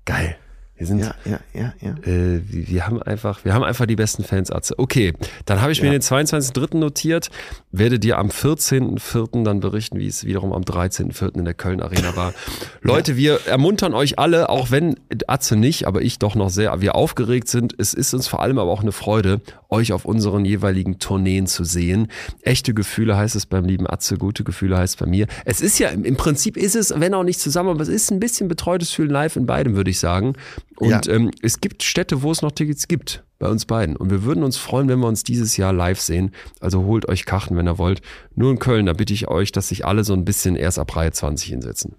Geil. Wir sind, ja, ja, ja, ja. äh, wir wir haben einfach, wir haben einfach die besten Fans, Atze. Okay, dann habe ich mir Ja. den 22.03. notiert, werde dir am 14.04. dann berichten, wie es wiederum am 13.04. in der Köln Arena war. Leute, wir ermuntern euch alle, auch wenn Atze nicht, aber ich doch noch sehr, wir aufgeregt sind. Es ist uns vor allem aber auch eine Freude, euch auf unseren jeweiligen Tourneen zu sehen. Echte Gefühle heißt es beim lieben Atze, gute Gefühle heißt es bei mir. Es ist ja, im Prinzip ist es, wenn auch nicht zusammen, aber es ist ein bisschen betreutes Fühlen live in beidem, würde ich sagen. Und Ja. ähm, es gibt Städte, wo es noch Tickets gibt, bei uns beiden. Und wir würden uns freuen, wenn wir uns dieses Jahr live sehen. Also holt euch Karten, wenn ihr wollt. Nur in Köln, da bitte ich euch, dass sich alle so ein bisschen erst ab Reihe 20 hinsetzen.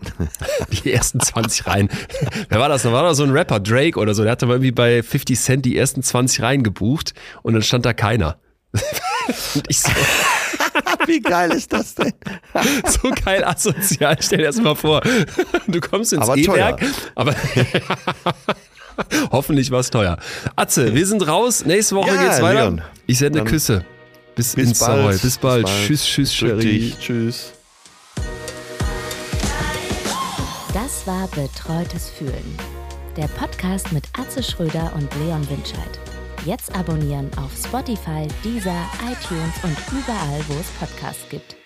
Die ersten 20 Reihen. Wer war das? Da war da so ein Rapper, Drake oder so. Der hatte mal irgendwie bei 50 Cent die ersten 20 Reihen gebucht und dann stand da keiner. Und ich so, Wie geil ist das denn? so geil asozial. Stell dir das mal vor. Du kommst ins Aber E-Werk, aber hoffentlich war es teuer. Atze, wir sind raus. Nächste Woche Ja, geht's weiter. Leon. Ich sende Küsse. Bis, Bis ins bald. Bis bald. Bis bald. Tschüss, tschüss, Sherry. Tschüss. Das war Betreutes Fühlen. Der Podcast mit Atze Schröder und Leon Winscheid. Jetzt abonnieren auf Spotify, Deezer, iTunes und überall, wo es Podcasts gibt.